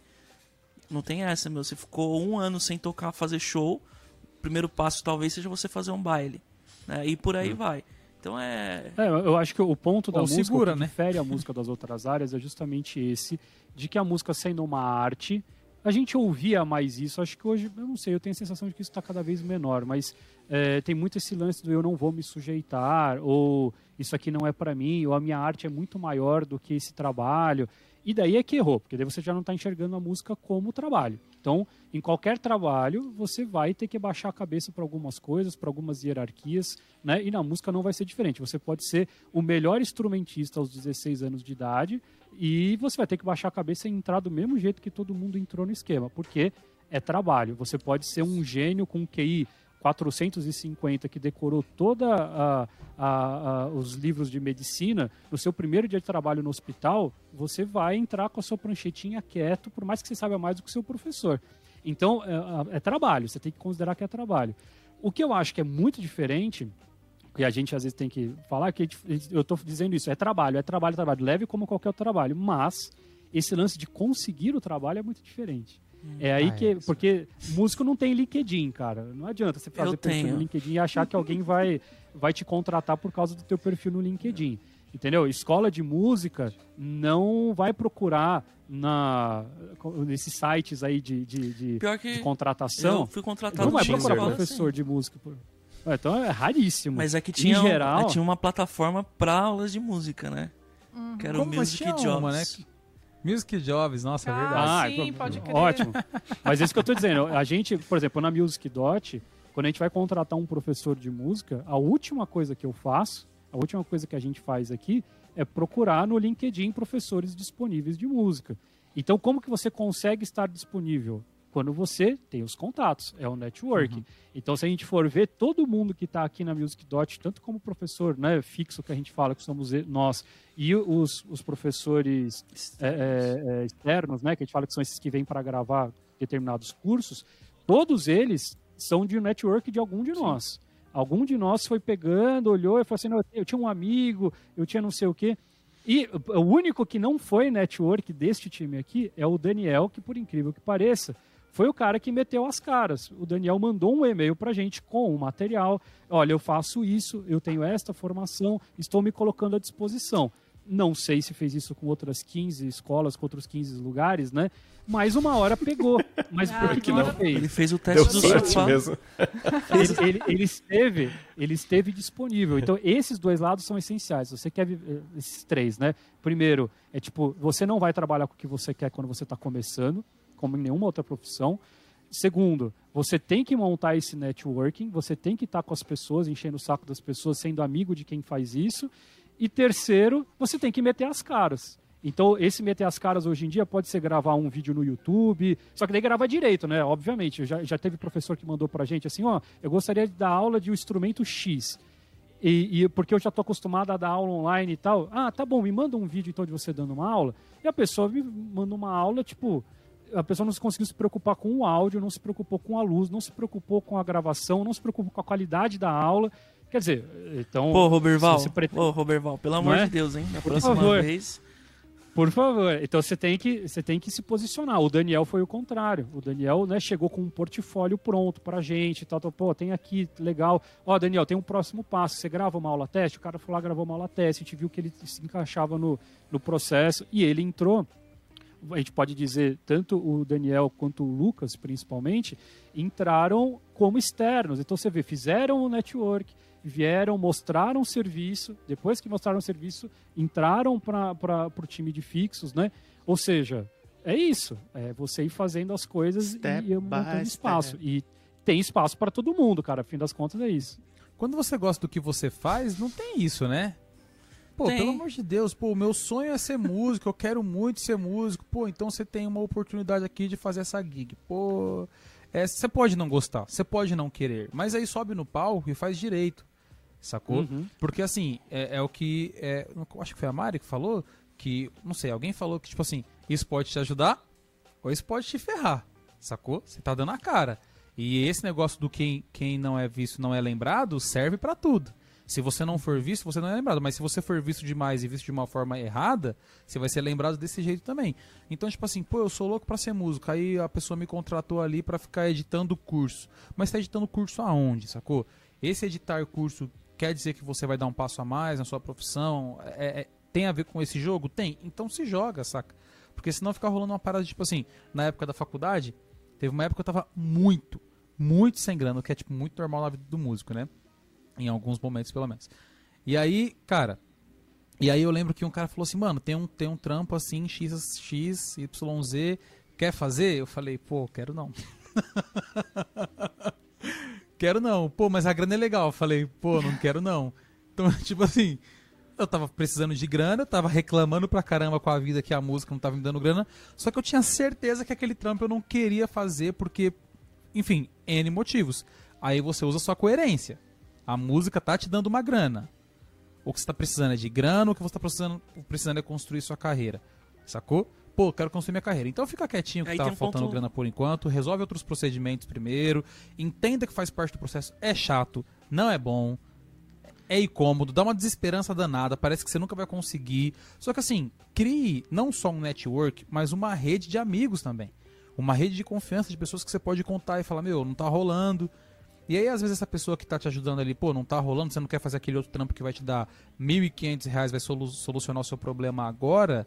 Não tem essa, meu. Você ficou um ano sem tocar, fazer show. O primeiro passo talvez seja você fazer um baile. Né? E por aí vai. Então é. É, eu acho que o ponto da Ou música segura, o que né? difere a música das outras áreas é justamente esse, de que a música sendo uma arte, a gente ouvia mais isso, acho que hoje, eu não sei, eu tenho a sensação de que isso está cada vez menor, mas é, tem muito esse lance do eu não vou me sujeitar, ou isso aqui não é para mim, ou a minha arte é muito maior do que esse trabalho, e daí é que errou, porque daí você já não está enxergando a música como trabalho. Então, em qualquer trabalho, você vai ter que baixar a cabeça para algumas coisas, para algumas hierarquias, né? E na música não vai ser diferente. Você pode ser o melhor instrumentista aos 16 anos de idade e você vai ter que baixar a cabeça e entrar do mesmo jeito que todo mundo entrou no esquema, porque é trabalho. Você pode ser um gênio com QI 450 que decorou toda a, a- a- os livros de medicina, no seu primeiro dia de trabalho no hospital, você vai entrar com a sua pranchetinha quieto, por mais que você saiba mais do que o seu professor. Então, é, é trabalho, você tem que considerar que é trabalho. O que eu acho que é muito diferente, que a gente às vezes tem que falar, que eu estou dizendo isso, é trabalho, é trabalho, trabalho, leve como qualquer outro trabalho, mas esse lance de conseguir o trabalho é muito diferente. É aí Ah, que. é, porque músico não tem LinkedIn, cara. Não adianta você fazer Eu perfil tenho. no LinkedIn e achar que alguém vai, vai te contratar por causa do teu perfil no LinkedIn. Entendeu? Escola de música não vai procurar na, nesses sites aí de, de, de- Pior que de contratação. eu fui contratado Não vai Tinder, procurar professor de música. por- Ah, Então é raríssimo. Mas é que tinha, em geral, um- tinha uma plataforma pra aulas de música, né? Que era o Como? Mas Music Jobs. uma, né? Music Jobs, nossa, é Ah, verdade. sim, então, pode crer. Ótimo. Mas é isso que eu tô dizendo. A gente, por exemplo, na Music Dot, quando a gente vai contratar um professor de música, a última coisa que eu faço, a última coisa que a gente faz aqui é procurar no LinkedIn professores disponíveis de música. Então, como que você consegue estar disponível? Quando você tem os contatos, é o network. Então, se a gente for ver, todo mundo que está aqui na Music Dot, tanto como professor né, fixo que a gente fala, que somos nós, e os, os professores é, é, é, externos, né, que a gente fala que são esses que vêm para gravar determinados cursos, todos eles são de network de algum de nós. Algum de nós foi pegando, olhou e falou assim: eu tinha um amigo, eu tinha não sei o quê. E o único que não foi network deste time aqui é o Daniel, que por incrível que pareça, foi o cara que meteu as caras. O Daniel mandou um e-mail pra gente com o material. Olha, eu faço isso, eu tenho esta formação, estou me colocando à disposição. Não sei se fez isso com outras 15 escolas, com outros 15 lugares, né? Mas uma hora pegou. Mas por que, Ah, que uma não fez? Ele fez o Deu teste do sorte sofá. mesmo. ele, ele- ele esteve, ele esteve disponível. Então, esses dois lados são essenciais. Você quer viver, esses três, né? Primeiro, é tipo, você não vai trabalhar com o que você quer quando você está começando, como em nenhuma outra profissão. Segundo, você tem que montar esse networking, você tem que estar com as pessoas, enchendo o saco das pessoas, sendo amigo de quem faz isso. E terceiro, você tem que meter as caras. Então, esse meter as caras hoje em dia pode ser gravar um vídeo no YouTube, só que daí grava direito, né? Obviamente. Já, já teve professor que mandou pra gente assim: ó, eu gostaria de dar aula de um instrumento X. E, e porque eu já tô acostumado a dar aula online e tal. Ah, tá bom, me manda um vídeo então de você dando uma aula. E a pessoa me manda uma aula, tipo, a pessoa não conseguiu se preocupar com o áudio, não se preocupou com a luz, não se preocupou com a gravação, não se preocupou com a qualidade da aula. Quer dizer, então. Pô, Roberval, você pretende- Ô, Roberval, pelo amor é? de Deus, hein? Na Por próxima favor. vez. Por favor. Então você tem que você tem que se posicionar. O Daniel foi o contrário. O Daniel, né, chegou com um portfólio pronto pra gente, tal, tal, pô, tem aqui, legal. Ó, Daniel, tem um próximo passo. Você grava uma aula teste? O cara foi lá, gravou uma aula teste, a gente viu que ele se encaixava no, no processo e ele entrou. A gente pode dizer, tanto o Daniel quanto o Lucas, principalmente, entraram como externos. Então você vê, fizeram o network, vieram, mostraram o serviço, depois que mostraram o serviço, entraram para o time de fixos, né? Ou seja, é isso. É você ir fazendo as coisas Step e ir montando espaço. step. E tem espaço para todo mundo, cara. Fim das contas é isso. Quando você gosta do que você faz, não tem isso, né? Pô, Tem. pelo amor de Deus, pô, o meu sonho é ser músico, eu quero muito ser músico. Pô, então você tem uma oportunidade aqui de fazer essa gig. Pô, é, você pode não gostar, você pode não querer, mas aí sobe no palco e faz direito, sacou? Uhum. Porque assim, é, é o que. É, eu acho que foi a Mari que falou que, não sei, alguém falou que, tipo assim, isso pode te ajudar ou isso pode te ferrar, sacou? Você tá dando a cara. E esse negócio do quem, quem não é visto não é lembrado serve pra tudo. Se você não for visto, você não é lembrado. Mas se você for visto demais e visto de uma forma errada, você vai ser lembrado desse jeito também. Então, tipo assim, pô, eu sou louco pra ser músico. Aí a pessoa me contratou ali pra ficar editando curso. Mas tá editando curso aonde, sacou? Esse editar curso quer dizer que você vai dar um passo a mais na sua profissão? É- é- tem a ver com esse jogo? Tem. Então se joga, saca? Porque senão fica rolando uma parada, tipo assim, na época da faculdade, teve uma época que eu tava muito, muito sem grana, o que é, tipo, muito normal na vida do músico, né? Em alguns momentos, pelo menos. E aí, cara, e aí eu lembro que um cara falou assim, mano, tem um, tem um trampo assim, X, X, Y, Z, quer fazer? Eu falei, pô, quero não. quero não. Pô, mas a grana é legal. Eu falei, pô, não quero não. Então, tipo assim, eu tava precisando de grana, eu tava reclamando pra caramba com a vida que a música não tava me dando grana, só que eu tinha certeza que aquele trampo eu não queria fazer porque, enfim, N motivos. Aí você usa sua coerência. A música tá te dando uma grana. O que você tá precisando é de grana, o que você tá precisando, precisando é construir sua carreira. Sacou? Pô, quero construir minha carreira. Então fica quietinho que Aí tá um faltando ponto- grana por enquanto, resolve outros procedimentos primeiro, entenda que faz parte do processo, é chato, não é bom, é incômodo, dá uma desesperança danada, parece que você nunca vai conseguir. Só que assim, crie não só um network, mas uma rede de amigos também. Uma rede de confiança de pessoas que você pode contar e falar, meu, não tá rolando. E aí, às vezes, essa pessoa que tá te ajudando ali, pô, não tá rolando, você não quer fazer aquele outro trampo que vai te dar 1.500 reais, vai solu- solucionar o seu problema agora,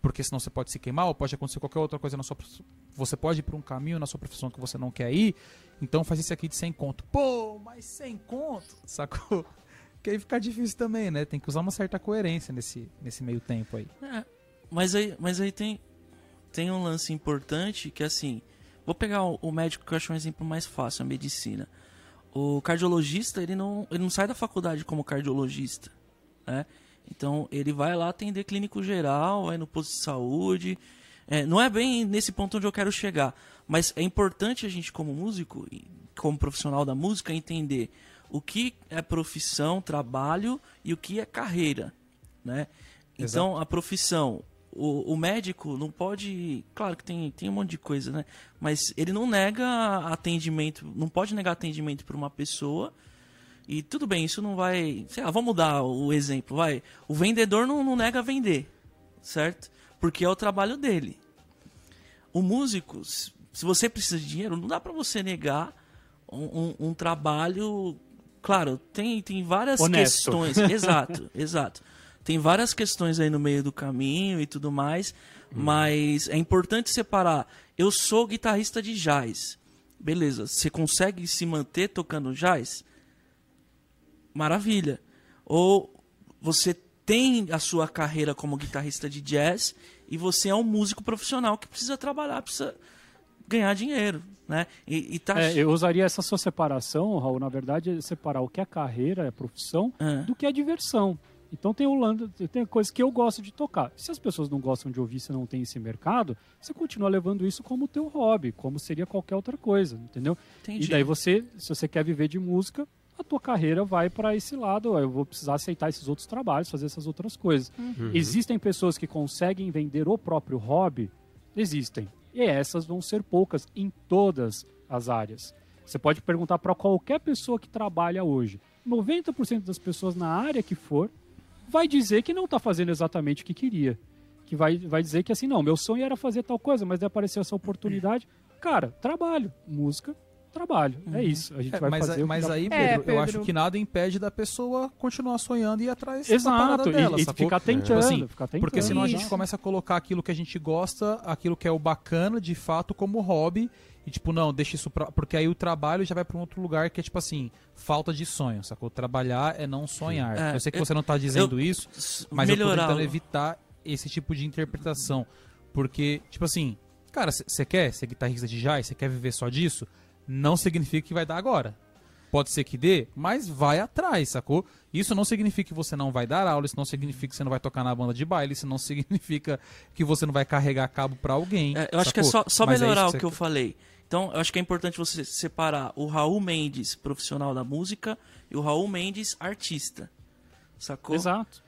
porque senão você pode se queimar, ou pode acontecer qualquer outra coisa na sua Você pode ir pra um caminho na sua profissão que você não quer ir, então faz esse aqui de 100 conto. Pô, mas 100 conto, sacou? Que aí fica difícil também, né? Tem que usar uma certa coerência nesse, nesse meio tempo aí. É, mas aí, mas aí tem, tem um lance importante que assim, vou pegar o, o médico que eu acho um exemplo mais fácil, a medicina. O cardiologista, ele não, ele não sai da faculdade como cardiologista, né? Então, ele vai lá atender clínico geral, vai no posto de saúde. É, não é bem nesse ponto onde eu quero chegar, mas é importante a gente, como músico, como profissional da música, entender o que é profissão, trabalho e o que é carreira, né? Então, a profissão, o, o médico não pode. Claro que tem, tem um monte de coisa, né? Mas ele não nega atendimento, não pode negar atendimento para uma pessoa. E tudo bem, isso não vai. Sei lá, vamos mudar o exemplo, vai. O vendedor não, não nega vender, certo? Porque é o trabalho dele. O músico, se você precisa de dinheiro, não dá para você negar um, um- um trabalho. Claro, tem, tem várias Honesto. questões. Exato, exato. Tem várias questões aí no meio do caminho e tudo mais, mas é importante separar. Eu sou guitarrista de jazz. Beleza, você consegue se manter tocando jazz? Maravilha. Ou você tem a sua carreira como guitarrista de jazz e você é um músico profissional que precisa trabalhar, precisa ganhar dinheiro, né? E, e tá É, eu usaria essa sua separação, Raul, na verdade, é separar o que é carreira, é profissão, É. do que é diversão. Então tem o lando, tem coisas que eu gosto de tocar. Se as pessoas não gostam de ouvir, se não tem esse mercado, você continua levando isso como teu hobby, como seria qualquer outra coisa, entendeu? Entendi. E daí você, se você quer viver de música, a tua carreira vai para esse lado. Eu vou precisar aceitar esses outros trabalhos, fazer essas outras coisas. Existem pessoas que conseguem vender o próprio hobby? Existem. E essas vão ser poucas em todas as áreas. Você pode perguntar para qualquer pessoa que trabalha hoje. 90% das pessoas na área que for vai dizer que não está fazendo exatamente o que queria. Que vai, vai dizer que assim, não, meu sonho era fazer tal coisa, mas daí apareceu essa oportunidade. Cara, trabalho, música, trabalho. É isso. A gente É, vai mas fazer que mas aí, É, Pedro, eu Pedro. acho que nada impede da pessoa continuar sonhando e ir atrás da Exato, parada dela, e, e sacou? ficar tentando, Tipo assim, ficar tentando. Porque senão a gente Isso. começa a colocar aquilo que a gente gosta, aquilo que é o bacana, de fato, como hobby. E tipo, não, deixa isso pra... Porque aí o trabalho já vai pra um outro lugar que é tipo assim, falta de sonho, sacou? Trabalhar é não sonhar. É, eu sei que eu- você não tá dizendo isso, mas eu tô melhorar. tentando evitar esse tipo de interpretação. Porque, tipo assim, cara, você quer ser guitarrista de jazz? Você quer viver só disso? Não significa que vai dar agora. Pode ser que dê, mas vai atrás, sacou? Isso não significa que você não vai dar aula, isso não significa que você não vai tocar na banda de baile, isso não significa que você não vai carregar cabo pra alguém. É, eu acho que é só, só é melhorar isso o que eu falei. Então, eu acho que é importante você separar o Raul Mendes, profissional da música, e o Raul Mendes, artista. Sacou? Exato.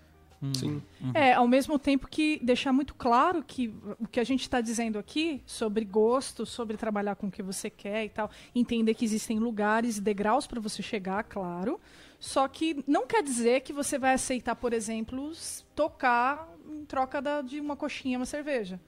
Sim. É, ao mesmo tempo que deixar muito claro que o que a gente está dizendo aqui sobre gosto, sobre trabalhar com o que você quer e tal, entender que existem lugares e degraus para você chegar, claro. Só que não quer dizer que você vai aceitar, por exemplo, tocar em troca da- de uma coxinha, uma cerveja.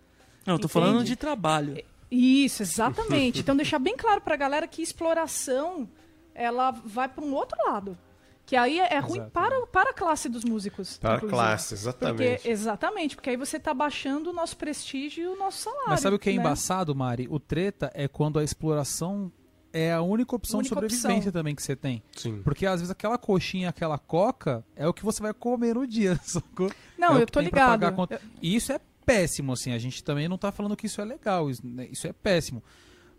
Não, eu tô Entende? falando de trabalho. Isso, exatamente. então deixar bem claro pra galera que exploração ela vai para um outro lado. Que aí é, é ruim para, para a classe dos músicos. Para a inclusive. classe, exatamente. Porque, exatamente, porque aí você tá baixando o nosso prestígio e o nosso salário. Mas sabe o que é né? embaçado, Mari? O treta é quando a exploração é a única opção Única de sobrevivência opção. também que você tem. Sim. Porque às vezes aquela coxinha, aquela coca é o que você vai comer no dia, sacou? Não, É o eu que tô ligado. a conta. E isso é péssimo, assim. A gente também não tá falando que isso é legal. Isso, né, isso é péssimo.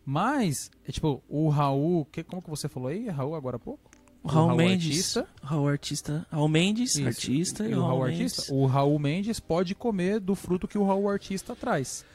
Mas, é tipo, o Raul. Que, como que você falou aí? Raul agora há pouco? O Raul, Raul Mendes. artista. Raul artista. Raul Mendes, Isso. artista. E o Raul Mendes. artista? O Raul Mendes pode comer do fruto que o Raul artista traz.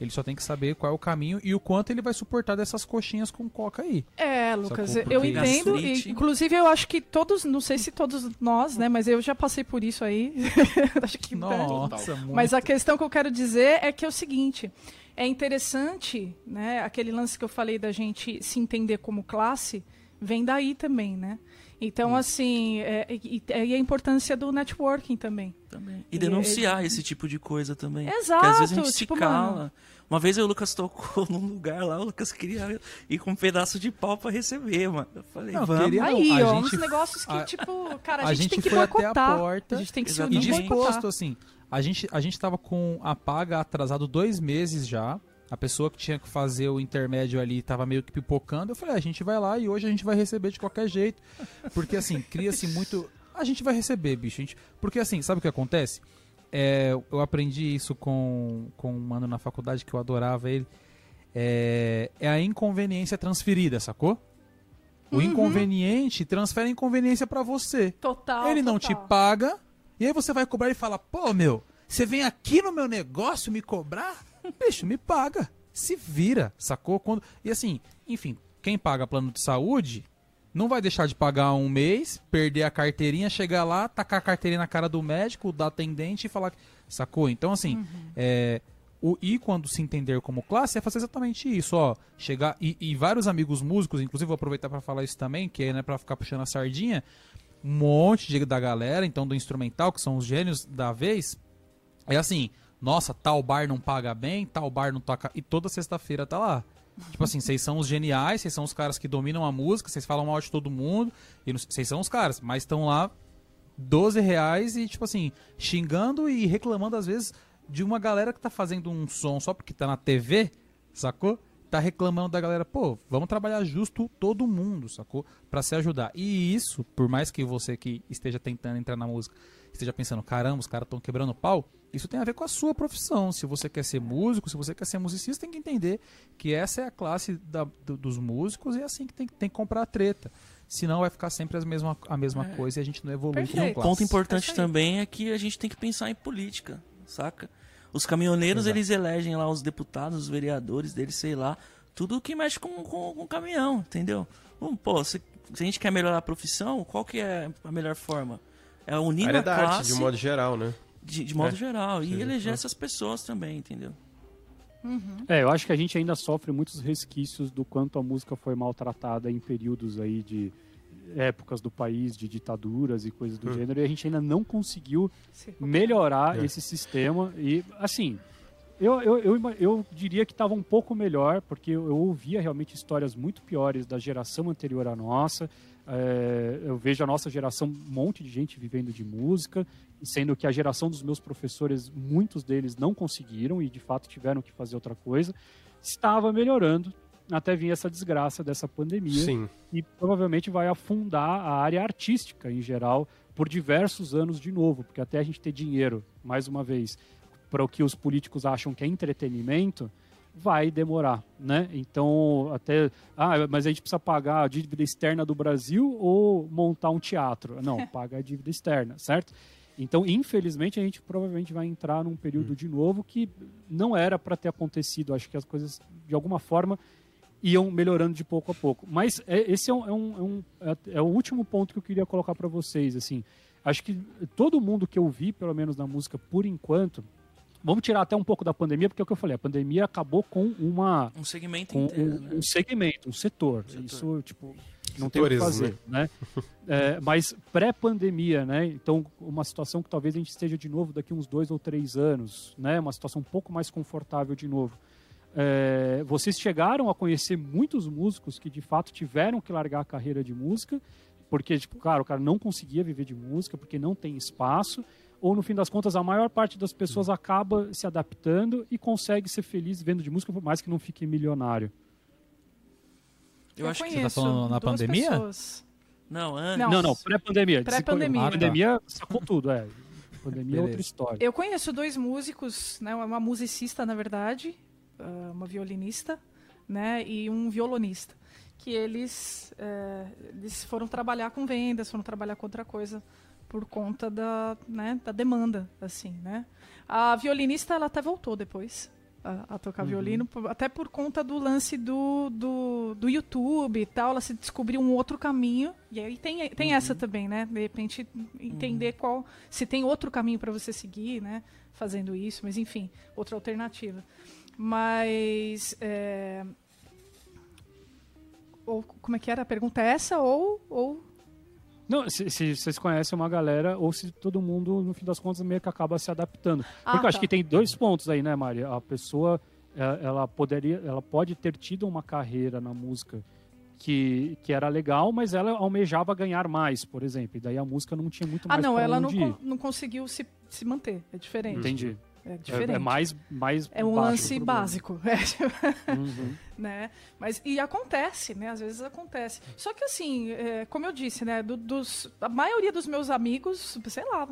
Ele só tem que saber qual é o caminho e o quanto ele vai suportar dessas coxinhas com coca aí. É, Lucas, Sacou? eu Porque- entendo. E, inclusive, eu acho que todos, não sei se todos nós, né? Mas eu já passei por isso aí. acho que Nossa. Mas a questão que eu quero dizer é que é o seguinte: é interessante, né? Aquele lance que eu falei da gente se entender como classe, vem daí também, né? Então, assim, é, e, e a importância do networking também. Também. E denunciar esse tipo de coisa também. Exato, Porque às vezes a gente tipo, se cala. mano. Uma vez eu e o Lucas tocou num lugar lá, o Lucas queria ir com um pedaço de pau pra receber, mano. Eu falei, Não, vamos. queria- Aí, a ó, uns gente- negócios que, a- tipo, cara, a, a gente, gente tem que foi até a boicotar. porta a gente tem que se E unir e boicotar. disposto, assim, a gente, a gente tava com a paga atrasado dois meses já. A pessoa que tinha que fazer o intermédio ali tava meio que pipocando. Eu falei, "Ah, a gente vai lá e hoje a gente vai receber de qualquer jeito. Porque assim, cria-se muito. A gente vai receber, bicho. Gente... Porque assim, sabe o que acontece? é, eu aprendi isso com, com um mano na faculdade que eu adorava ele. É, é a inconveniência transferida, sacou? O inconveniente transfere a inconveniência pra você. Total. Ele não te total. paga, e aí você vai cobrar e fala: pô, meu, você vem aqui no meu negócio me cobrar? Bicho, me paga. Se vira, sacou? Quando... E assim, enfim, quem paga plano de saúde não vai deixar de pagar um mês, perder a carteirinha, chegar lá, tacar a carteirinha na cara do médico, da atendente e falar. Sacou? Então, assim, é, o e quando se entender como classe é fazer exatamente isso, ó. Chegar. E, e vários amigos músicos, inclusive vou aproveitar pra falar isso também, que é né, pra ficar puxando a sardinha. Um monte de, da galera, então do instrumental, que são os gênios da vez, é assim, nossa, tal bar não paga bem, tal bar não toca. E toda sexta-feira tá lá. Tipo assim, vocês são os geniais, vocês são os caras que dominam a música, vocês falam mal de todo mundo, e vocês são os caras, mas estão lá 12 reais e, tipo assim, xingando e reclamando às vezes de uma galera que tá fazendo um som só porque tá na TV, sacou? Tá reclamando da galera, pô, vamos trabalhar justo todo mundo, sacou? Pra se ajudar. E isso, por mais que você que esteja tentando entrar na música esteja pensando, caramba, os caras estão quebrando pau, isso tem a ver com a sua profissão. Se você quer ser músico, se você quer ser musicista, tem que entender que essa é a classe da- do- dos músicos e é assim que tem, tem que comprar a treta. Senão vai ficar sempre as mesma, a mesma coisa e a gente não evolui como Perfeito. Um classe. ponto importante É também é que a gente tem que pensar em política, saca? Os caminhoneiros, Exato. eles elegem lá os deputados, os vereadores deles, sei lá, tudo que mexe com, com, com caminhão, entendeu? Bom, pô, se, se a gente quer melhorar a profissão, qual que é a melhor forma? É unir A a área da classe arte, de modo geral, né? De, de modo É. geral e eleger é. essas pessoas também, entendeu? É, eu acho que a gente ainda sofre muitos resquícios do quanto a música foi maltratada em períodos aí de épocas do país, de ditaduras e coisas do Hum. gênero, e a gente ainda não conseguiu Se- melhorar É. esse sistema. E, assim, eu, eu, eu, eu diria que estava um pouco melhor, porque eu, eu ouvia realmente histórias muito piores da geração anterior à nossa. É, eu vejo a nossa geração, um monte de gente vivendo de música, sendo que a geração dos meus professores, muitos deles não conseguiram e de fato tiveram que fazer outra coisa. Estava melhorando até vir essa desgraça dessa pandemia Sim. e provavelmente vai afundar a área artística em geral por diversos anos de novo, porque até a gente ter dinheiro, mais uma vez, para o que os políticos acham que é entretenimento, vai demorar, né? Então, até, ah, mas a gente precisa pagar a dívida externa do Brasil ou montar um teatro? Não, paga a dívida externa, certo? Então, infelizmente, a gente provavelmente vai entrar num período de novo que não era para ter acontecido. Acho que as coisas, de alguma forma, iam melhorando de pouco a pouco. Mas é- esse é, um, é, um- é é- é o último ponto que eu queria colocar para vocês. Assim, acho que todo mundo que eu vi, pelo menos na música, por enquanto, vamos tirar até um pouco da pandemia, porque é o que eu falei, a pandemia acabou com uma Um segmento com inteiro, um, né? um segmento, um setor. Setor. Isso, tipo, não tem o que fazer, né? É, mas pré-pandemia, né? Então, uma situação que talvez a gente esteja de novo daqui uns dois ou três anos, né? Uma situação um pouco mais confortável de novo. É, vocês chegaram a conhecer muitos músicos que de fato tiveram que largar a carreira de música, porque, tipo, cara, o cara não conseguia viver de música porque não tem espaço, ou no fim das contas a maior parte das pessoas acaba se adaptando e consegue ser feliz vivendo de música, por mais que não fique milionário. Eu acho que conheço Você tá falando na duas pandemia? pessoas. não, antes. Não. Não, pré-pandemia. Pré-pandemia. A pandemia sacou tudo, é. Pandemia é outra história. Eu conheço dois músicos, né, uma musicista, na verdade, ah, uma violinista, né, e um violonista, que eles, eh, eles foram trabalhar com vendas, foram trabalhar com outra coisa por conta da, né, da demanda, assim, né. A violinista, ela até voltou depois a, a tocar violino, por- até por conta do lance do, do, do YouTube e tal, ela se descobriu um outro caminho, e aí tem, tem essa também, né, de repente entender qual, se tem outro caminho para você seguir, né, fazendo isso, mas enfim, outra alternativa. Mas é, ou como é que era a pergunta? É essa ou ou Não, se, se vocês conhecem uma galera, ou se todo mundo, no fim das contas, meio que acaba se adaptando. Ah, Porque eu acho tá. que tem dois pontos aí, né, Maria? A pessoa, é, ela poderia, ela pode ter tido uma carreira na música que, que era legal, mas ela almejava ganhar mais, por exemplo. E daí a música não tinha muito ah mais não pra ela não, con- não conseguiu se, se manter é diferente Entendi. É É, diferente é mais, mais É um lance básico é, tipo, Uhum. né? Mas e acontece, né? Às vezes acontece. Só que assim, é, como eu disse, né? do- dos, a maioria dos meus amigos, sei lá,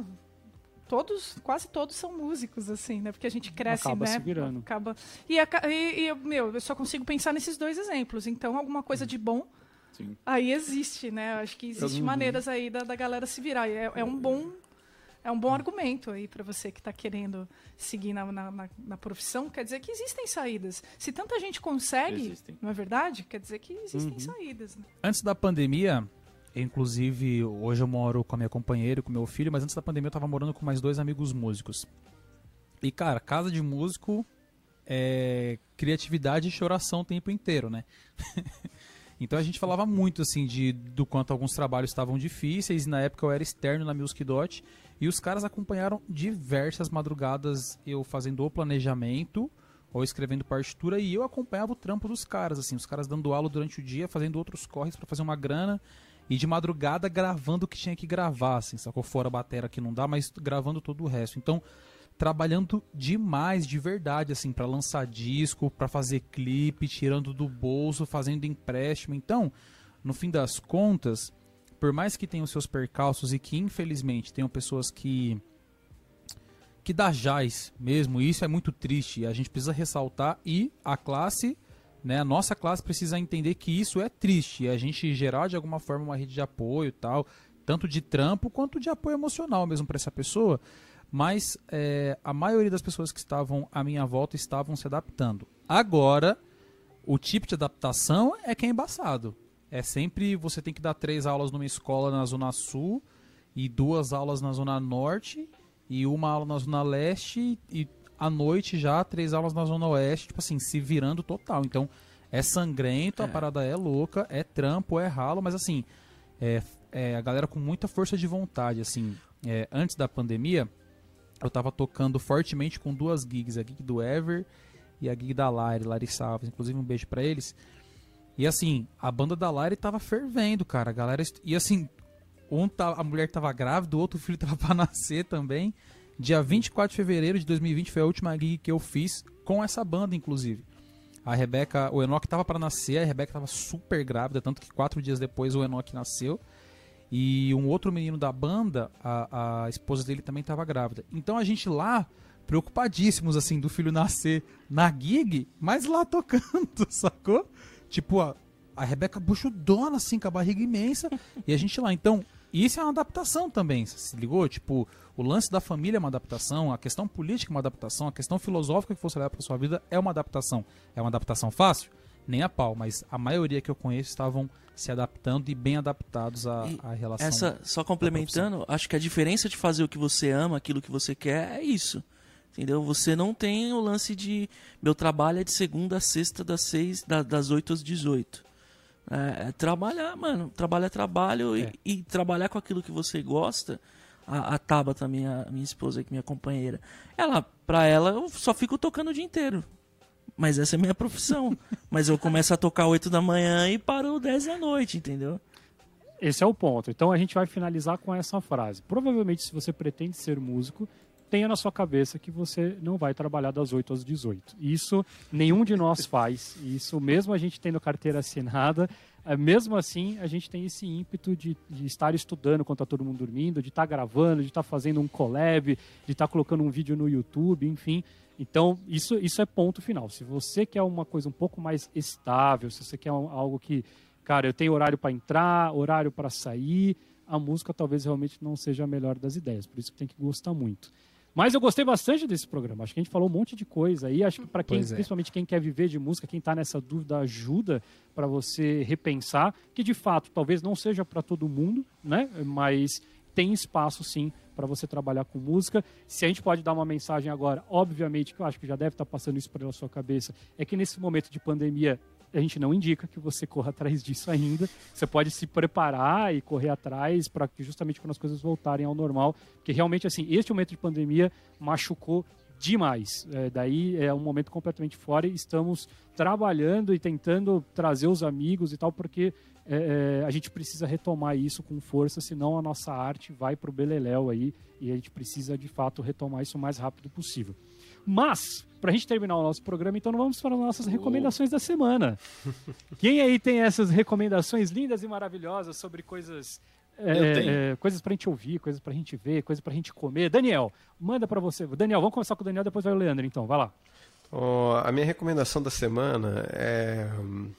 todos, quase todos são músicos, assim, né? Porque a gente cresce, Acaba né? se virando. Acaba... E, e, e, meu, eu só consigo pensar nesses dois exemplos. Então, alguma coisa de bom Sim. aí existe, né? Acho que existem maneiras aí da, da galera se virar. É, é um bom é um bom argumento aí para você que está querendo seguir na, na, na- profissão. Quer dizer que existem saídas. Se tanta gente consegue, Existem. não é verdade? Quer dizer que existem saídas. Né? Antes da pandemia, inclusive, hoje eu moro com a minha companheira, e com meu filho, mas antes da pandemia eu tava morando com mais dois amigos músicos. E, cara, casa de músico é criatividade e choração o tempo inteiro, né? então a gente falava muito, assim, de, do quanto alguns trabalhos estavam difíceis. Na época eu era externo na Music Dot. E os caras acompanharam diversas madrugadas eu fazendo o planejamento ou escrevendo partitura e eu acompanhava o trampo dos caras, assim, os caras dando aula durante o dia, fazendo outros corres pra fazer uma grana e de madrugada gravando o que tinha que gravar, assim, sacou? Fora a batera que não dá, mas gravando todo o resto. Então, trabalhando demais, de verdade, assim, pra lançar disco, pra fazer clipe, tirando do bolso, fazendo empréstimo. Então, no fim das contas, por mais que tenham seus percalços e que infelizmente tenham pessoas que que dá jaz mesmo, isso é muito triste, a gente precisa ressaltar e a classe, né, a nossa classe precisa entender que isso é triste, e a gente gerar de alguma forma uma rede de apoio tal, tanto de trampo quanto de apoio emocional mesmo para essa pessoa, mas é, a maioria das pessoas que estavam à minha volta estavam se adaptando. Agora, o tipo de adaptação é que é embaçado. É sempre você tem que dar três aulas numa escola na Zona Sul e duas aulas na Zona Norte e uma aula na Zona Leste e à noite já três aulas na Zona Oeste, tipo assim, se virando total. Então é sangrento, a parada é louca, é trampo, é ralo, mas assim, é, é a galera com muita força de vontade, assim. É, antes da pandemia, eu tava tocando fortemente com duas gigs, a gig do Ever e a gig da Lari, Lari Salves, inclusive um beijo pra eles. E assim, a banda da Lari tava fervendo, cara. A galera. E assim, um a mulher tava grávida, o outro filho tava pra nascer também. Dia 24 de fevereiro de 2020 foi a última gig que eu fiz com essa banda, inclusive. A Rebeca, o Enoch tava pra nascer, a Rebeca tava super grávida, tanto que quatro dias depois o Enoch nasceu. E um outro menino da banda, a, a esposa dele também tava grávida. Então a gente lá, preocupadíssimos, assim, do filho nascer na gig, mas lá tocando, sacou? Tipo, a, a Rebeca buchudona, assim, com a barriga imensa, e a gente lá. Então, isso é uma adaptação também, se ligou? Tipo, o lance da família é uma adaptação, a questão política é uma adaptação, a questão filosófica que você leva pra sua vida é uma adaptação. É uma adaptação fácil? Nem a pau, mas a maioria que eu conheço estavam se adaptando e bem adaptados à, à relação. Essa, só complementando, acho que a diferença de fazer o que você ama, aquilo que você quer, é isso. Entendeu? Você não tem o lance de. Meu trabalho é de segunda a sexta, das, seis, da- das 8 às 18. É, é trabalhar, mano. Trabalho é trabalho É. E, e trabalhar com aquilo que você gosta. A, a Tabata, minha, minha esposa, que é minha companheira, ela, pra ela, eu só fico tocando o dia inteiro. Mas essa é a minha profissão. Mas eu começo a tocar 8 da manhã e paro 10 da noite, entendeu? Esse é o ponto. Então a gente vai finalizar com essa frase. Provavelmente, se você pretende ser músico, tenha na sua cabeça que você não vai trabalhar das 8 às 18. Isso nenhum de nós faz. Isso mesmo a gente tendo carteira assinada, eh, mesmo assim a gente tem esse ímpeto de, de estar estudando enquanto está todo mundo dormindo, de estar gravando, de estar fazendo um collab, de estar colocando um vídeo no YouTube, enfim. Então, isso, isso é ponto final. Se você quer uma coisa um pouco mais estável, se você quer um- algo que, cara, eu tenho horário para entrar, horário para sair, a música talvez realmente não seja a melhor das ideias. Por isso que tem que gostar muito. Mas eu gostei bastante desse programa. Acho que a gente falou um monte de coisa aí. Acho que para quem, é. principalmente quem quer viver de música, quem está nessa dúvida, ajuda para você repensar, que de fato talvez não seja para todo mundo, né? Mas tem espaço sim para você trabalhar com música. Se a gente pode dar uma mensagem agora, obviamente que eu acho que já deve estar passando isso pela sua cabeça, é que nesse momento de pandemia a gente não indica que você corra atrás disso ainda. Você pode se preparar e correr atrás para que justamente quando as coisas voltarem ao normal, porque realmente assim, este momento de pandemia machucou demais. É, daí é um momento completamente fora e estamos trabalhando e tentando trazer os amigos e tal, porque é, é, a gente precisa retomar isso com força, senão a nossa arte vai pro beleléu aí e a gente precisa de fato retomar isso o mais rápido possível. Mas, pra gente terminar o nosso programa, então vamos para as nossas recomendações da semana. Quem aí tem essas recomendações lindas e maravilhosas sobre coisas é, é, coisas pra gente ouvir, coisas pra gente ver, coisas pra gente comer. Daniel, manda pra você. Daniel, vamos começar com o Daniel, depois vai o Leandro, então. Vai lá. Ó, a minha recomendação da semana é hum,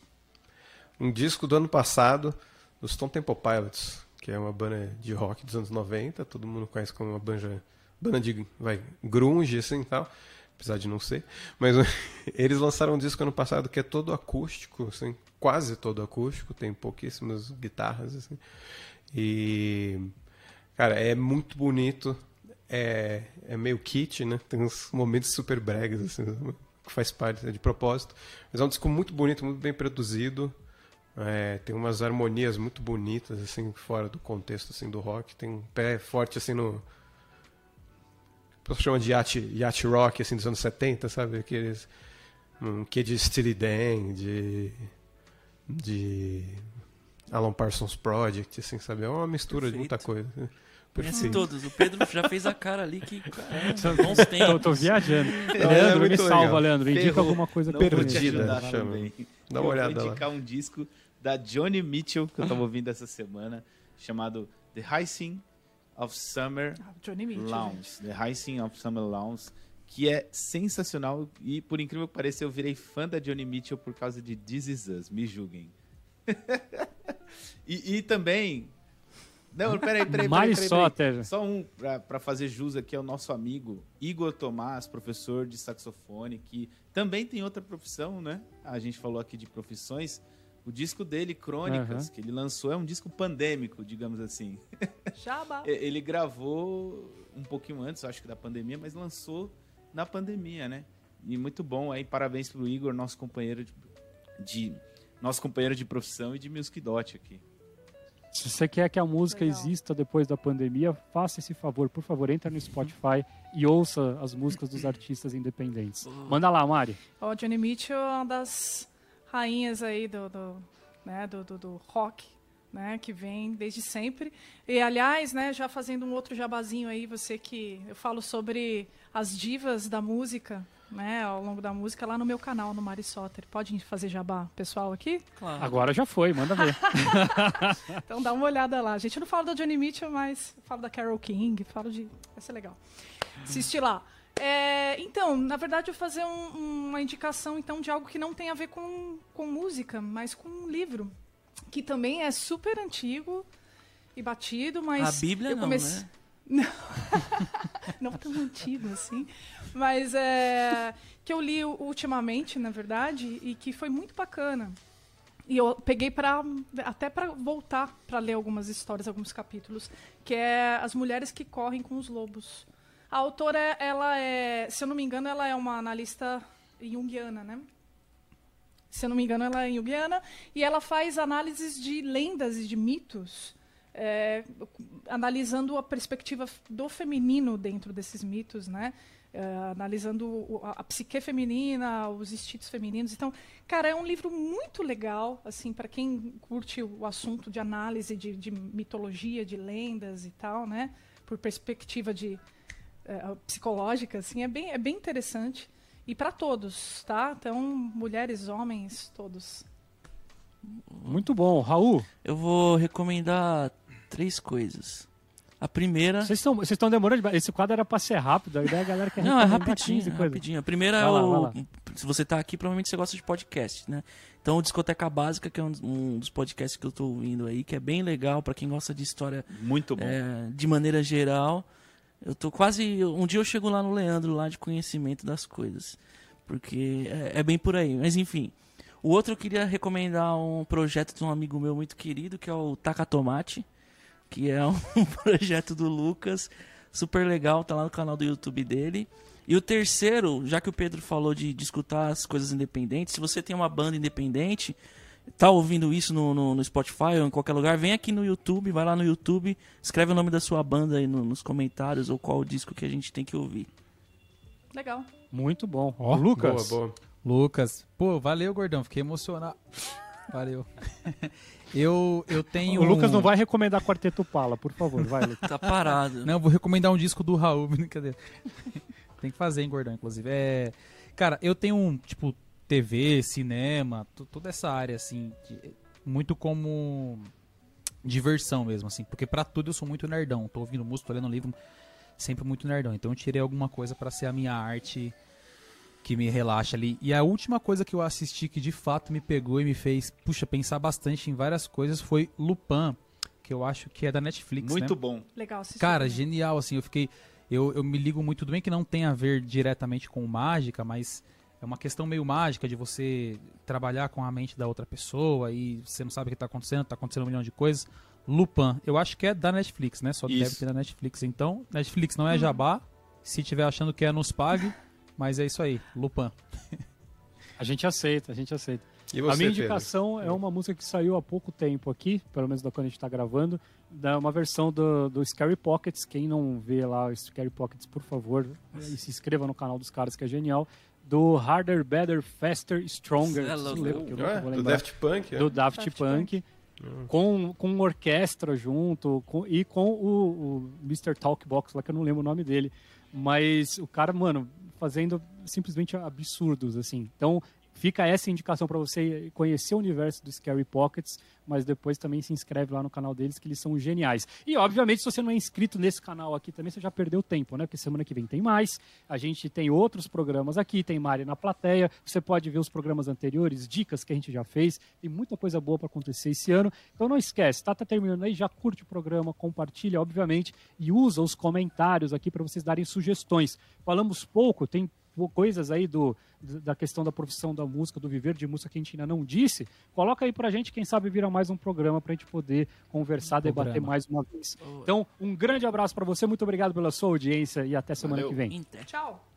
um disco do ano passado dos Stone Temple Pilots, que é uma banda de rock dos anos 90, todo mundo conhece como uma banda, banda de vai, grunge assim e tal, apesar de não ser. Mas eles lançaram um disco ano passado que é todo acústico, assim, quase todo acústico, tem pouquíssimas guitarras assim. E cara, é muito bonito. É, é meio kit, né? Tem uns momentos super bregas, assim, que faz parte é de propósito. Mas é um disco muito bonito, muito bem produzido. É, tem umas harmonias muito bonitas, assim, fora do contexto assim, do rock. Tem um pé forte, assim, no... O pessoal chama de yacht, yacht rock, assim, dos anos 70, sabe? Aqueles... Um que de Steely Dan, de... De... Alan Parsons Project, assim, sabe? É uma mistura de muita coisa. Conhece todos. O Pedro já fez a cara ali que. É, bons tempos. tô viajando. é Leandro, me muito salva, legal. Leandro. Indica Ferrou. alguma coisa Não. Perdida, chama. Dá uma eu olhada vou lá. indicar um disco da Johnny Mitchell que eu tava ouvindo essa semana, chamado The Rising of Summer Ah. Lounge. The Rising of Summer Lounge, que é sensacional e por incrível que pareça eu virei fã da Johnny Mitchell por causa de This Is Us, me julguem. e, e também não, peraí, peraí, peraí, Mais peraí, só peraí. Só um pra, pra fazer jus aqui é o nosso amigo Igor Tomás, professor de saxofone, que também tem outra profissão, né? A gente falou aqui de profissões. O disco dele, Crônicas, Aham. que ele lançou, é um disco pandêmico, digamos assim. E- Ele gravou um pouquinho antes, acho que da pandemia, mas lançou na pandemia, né? E muito bom aí, parabéns pro Igor, nosso companheiro de, de- nosso companheiro de profissão e de Music Dot aqui. Se você quer que a música Legal. exista depois da pandemia, faça esse favor, por favor, entra no Spotify e ouça as músicas dos artistas independentes. Manda lá, Mari. Ó, Johnny Mitchell é uma das rainhas aí do, do, né, do, do, do rock, né, que vem desde sempre. E, aliás, né, já fazendo um outro jabazinho aí, você que... Eu falo sobre as divas da música, né, ao longo da música, lá no meu canal, no Mari Soter. Pode fazer jabá pessoal aqui? Claro. Agora já foi, manda ver. Então dá uma olhada lá. A gente não fala da Johnny Mitchell, mas falo da Carole King, falo de. Vai ser legal. Assiste lá. É, então, na verdade, eu vou fazer um- uma indicação então de algo que não tem a ver com, com música, mas com um livro. Que também é super antigo e batido, mas. A Bíblia eu não, né? não tão antigo assim, mas é que eu li ultimamente, na verdade, e que foi muito bacana. E eu peguei para até para voltar para ler algumas histórias, alguns capítulos, que é As Mulheres que Correm com os Lobos. A autora, ela é, se eu não me engano, ela é uma analista junguiana, né? Se eu não me engano, ela é junguiana e ela faz análises de lendas e de mitos é, analisando a perspectiva do feminino dentro desses mitos, né? É, analisando a, a psique feminina, os instintos femininos. Então, cara, é um livro muito legal, assim, para quem curte o assunto de análise de, de mitologia, de lendas e tal, né? Por perspectiva de é, psicológica, assim, é bem, é bem interessante. E para todos, tá? Então, mulheres, homens, todos. Muito bom. Raul, Eu vou recomendar três coisas. A primeira. vocês estão vocês estão demorando demais. Esse quadro era pra ser rápido, a ideia é a galera quer Não, é rapidinho, 15 é rapidinho. A primeira Vai é lá, o. Se você tá aqui, provavelmente você gosta de podcast, né? Então, o Discoteca Básica, que é um, um dos podcasts que eu tô ouvindo aí, que é bem legal pra quem gosta de história Muito bom. é, de maneira geral. Eu tô quase. Um dia eu chego lá no Leandro, lá de conhecimento das coisas. Porque é, é bem por aí. Mas enfim. O outro eu queria recomendar um projeto de um amigo meu muito querido, que é o Taca Tomate. Que é um projeto do Lucas. Super legal, tá lá no canal do YouTube dele. E o terceiro, já que o Pedro falou de, de escutar as coisas independentes, se você tem uma banda independente, tá ouvindo isso no, no, no Spotify ou em qualquer lugar, vem aqui no YouTube, vai lá no YouTube, escreve o nome da sua banda aí no- nos comentários ou qual o disco que a gente tem que ouvir. Legal. Muito bom. Ó, Lucas, Boa, boa. Lucas, pô, valeu, gordão. Fiquei emocionado. Valeu. Eu, eu tenho. o Lucas não um- vai recomendar Quarteto Pala, por favor. Vai, Lucas. Tá parado. Não, eu vou recomendar um disco do Raul, brincadeira. Tem que fazer, hein, gordão, inclusive. É, cara, eu tenho um, tipo, TV, cinema, to- toda essa área, assim, que- muito como diversão mesmo, assim. Porque pra tudo eu sou muito nerdão. Tô ouvindo música, tô lendo livro, sempre muito nerdão. Então eu tirei alguma coisa pra ser a minha arte que me relaxa ali. E a última coisa que eu assisti que de fato me pegou e me fez, puxa, pensar bastante em várias coisas foi Lupin, que eu acho que é da Netflix, Muito né? bom. Legal assistir. Cara, genial, assim, eu fiquei. Eu, eu me ligo muito, tudo bem que não tem a ver diretamente com mágica, mas é uma questão meio mágica de você trabalhar com a mente da outra pessoa e você não sabe o que tá acontecendo, tá acontecendo um milhão de coisas. Lupin, eu acho que é da Netflix, né? Só deve Isso. ter da Netflix. Então, Netflix não é jabá. Se tiver achando que é, nos pague. Mas é isso aí, Lupin. A gente aceita, a gente aceita. E a você, minha Pedro? indicação é uma música que saiu há pouco tempo aqui, pelo menos da quando a gente está gravando, da uma versão do, do Scary Pockets. Quem não vê lá o Scary Pockets, por favor, e se inscreva no canal dos caras que é genial. Do Harder, Better, Faster, Stronger. É louco. lembro, eu É, do. Daft Punk. é. do Daft, Daft Punk, com, com orquestra junto com- e com o, o Mr. Talkbox lá, que eu não lembro o nome dele. Mas o cara, mano, fazendo simplesmente absurdos, assim. Então, fica essa indicação para você conhecer o universo do Scary Pockets, mas depois também se inscreve lá no canal deles, que eles são geniais. E, obviamente, se você não é inscrito nesse canal aqui também, você já perdeu tempo, né? Porque semana que vem tem mais. A gente tem outros programas aqui, tem Mari na plateia. Você pode ver os programas anteriores, dicas que a gente já fez. Tem muita coisa boa para acontecer esse ano. Então não esquece, tá, tá terminando aí, já curte o programa, compartilha, obviamente, e usa os comentários aqui para vocês darem sugestões. Falamos pouco, tem coisas aí do, da questão da profissão da música, do viver de música que a gente ainda não disse, coloca aí pra gente, quem sabe vira mais um programa pra gente poder conversar, debater programa. mais uma vez. Então, um grande abraço pra você, muito obrigado pela sua audiência e até semana Valeu. que vem. Inter. Tchau.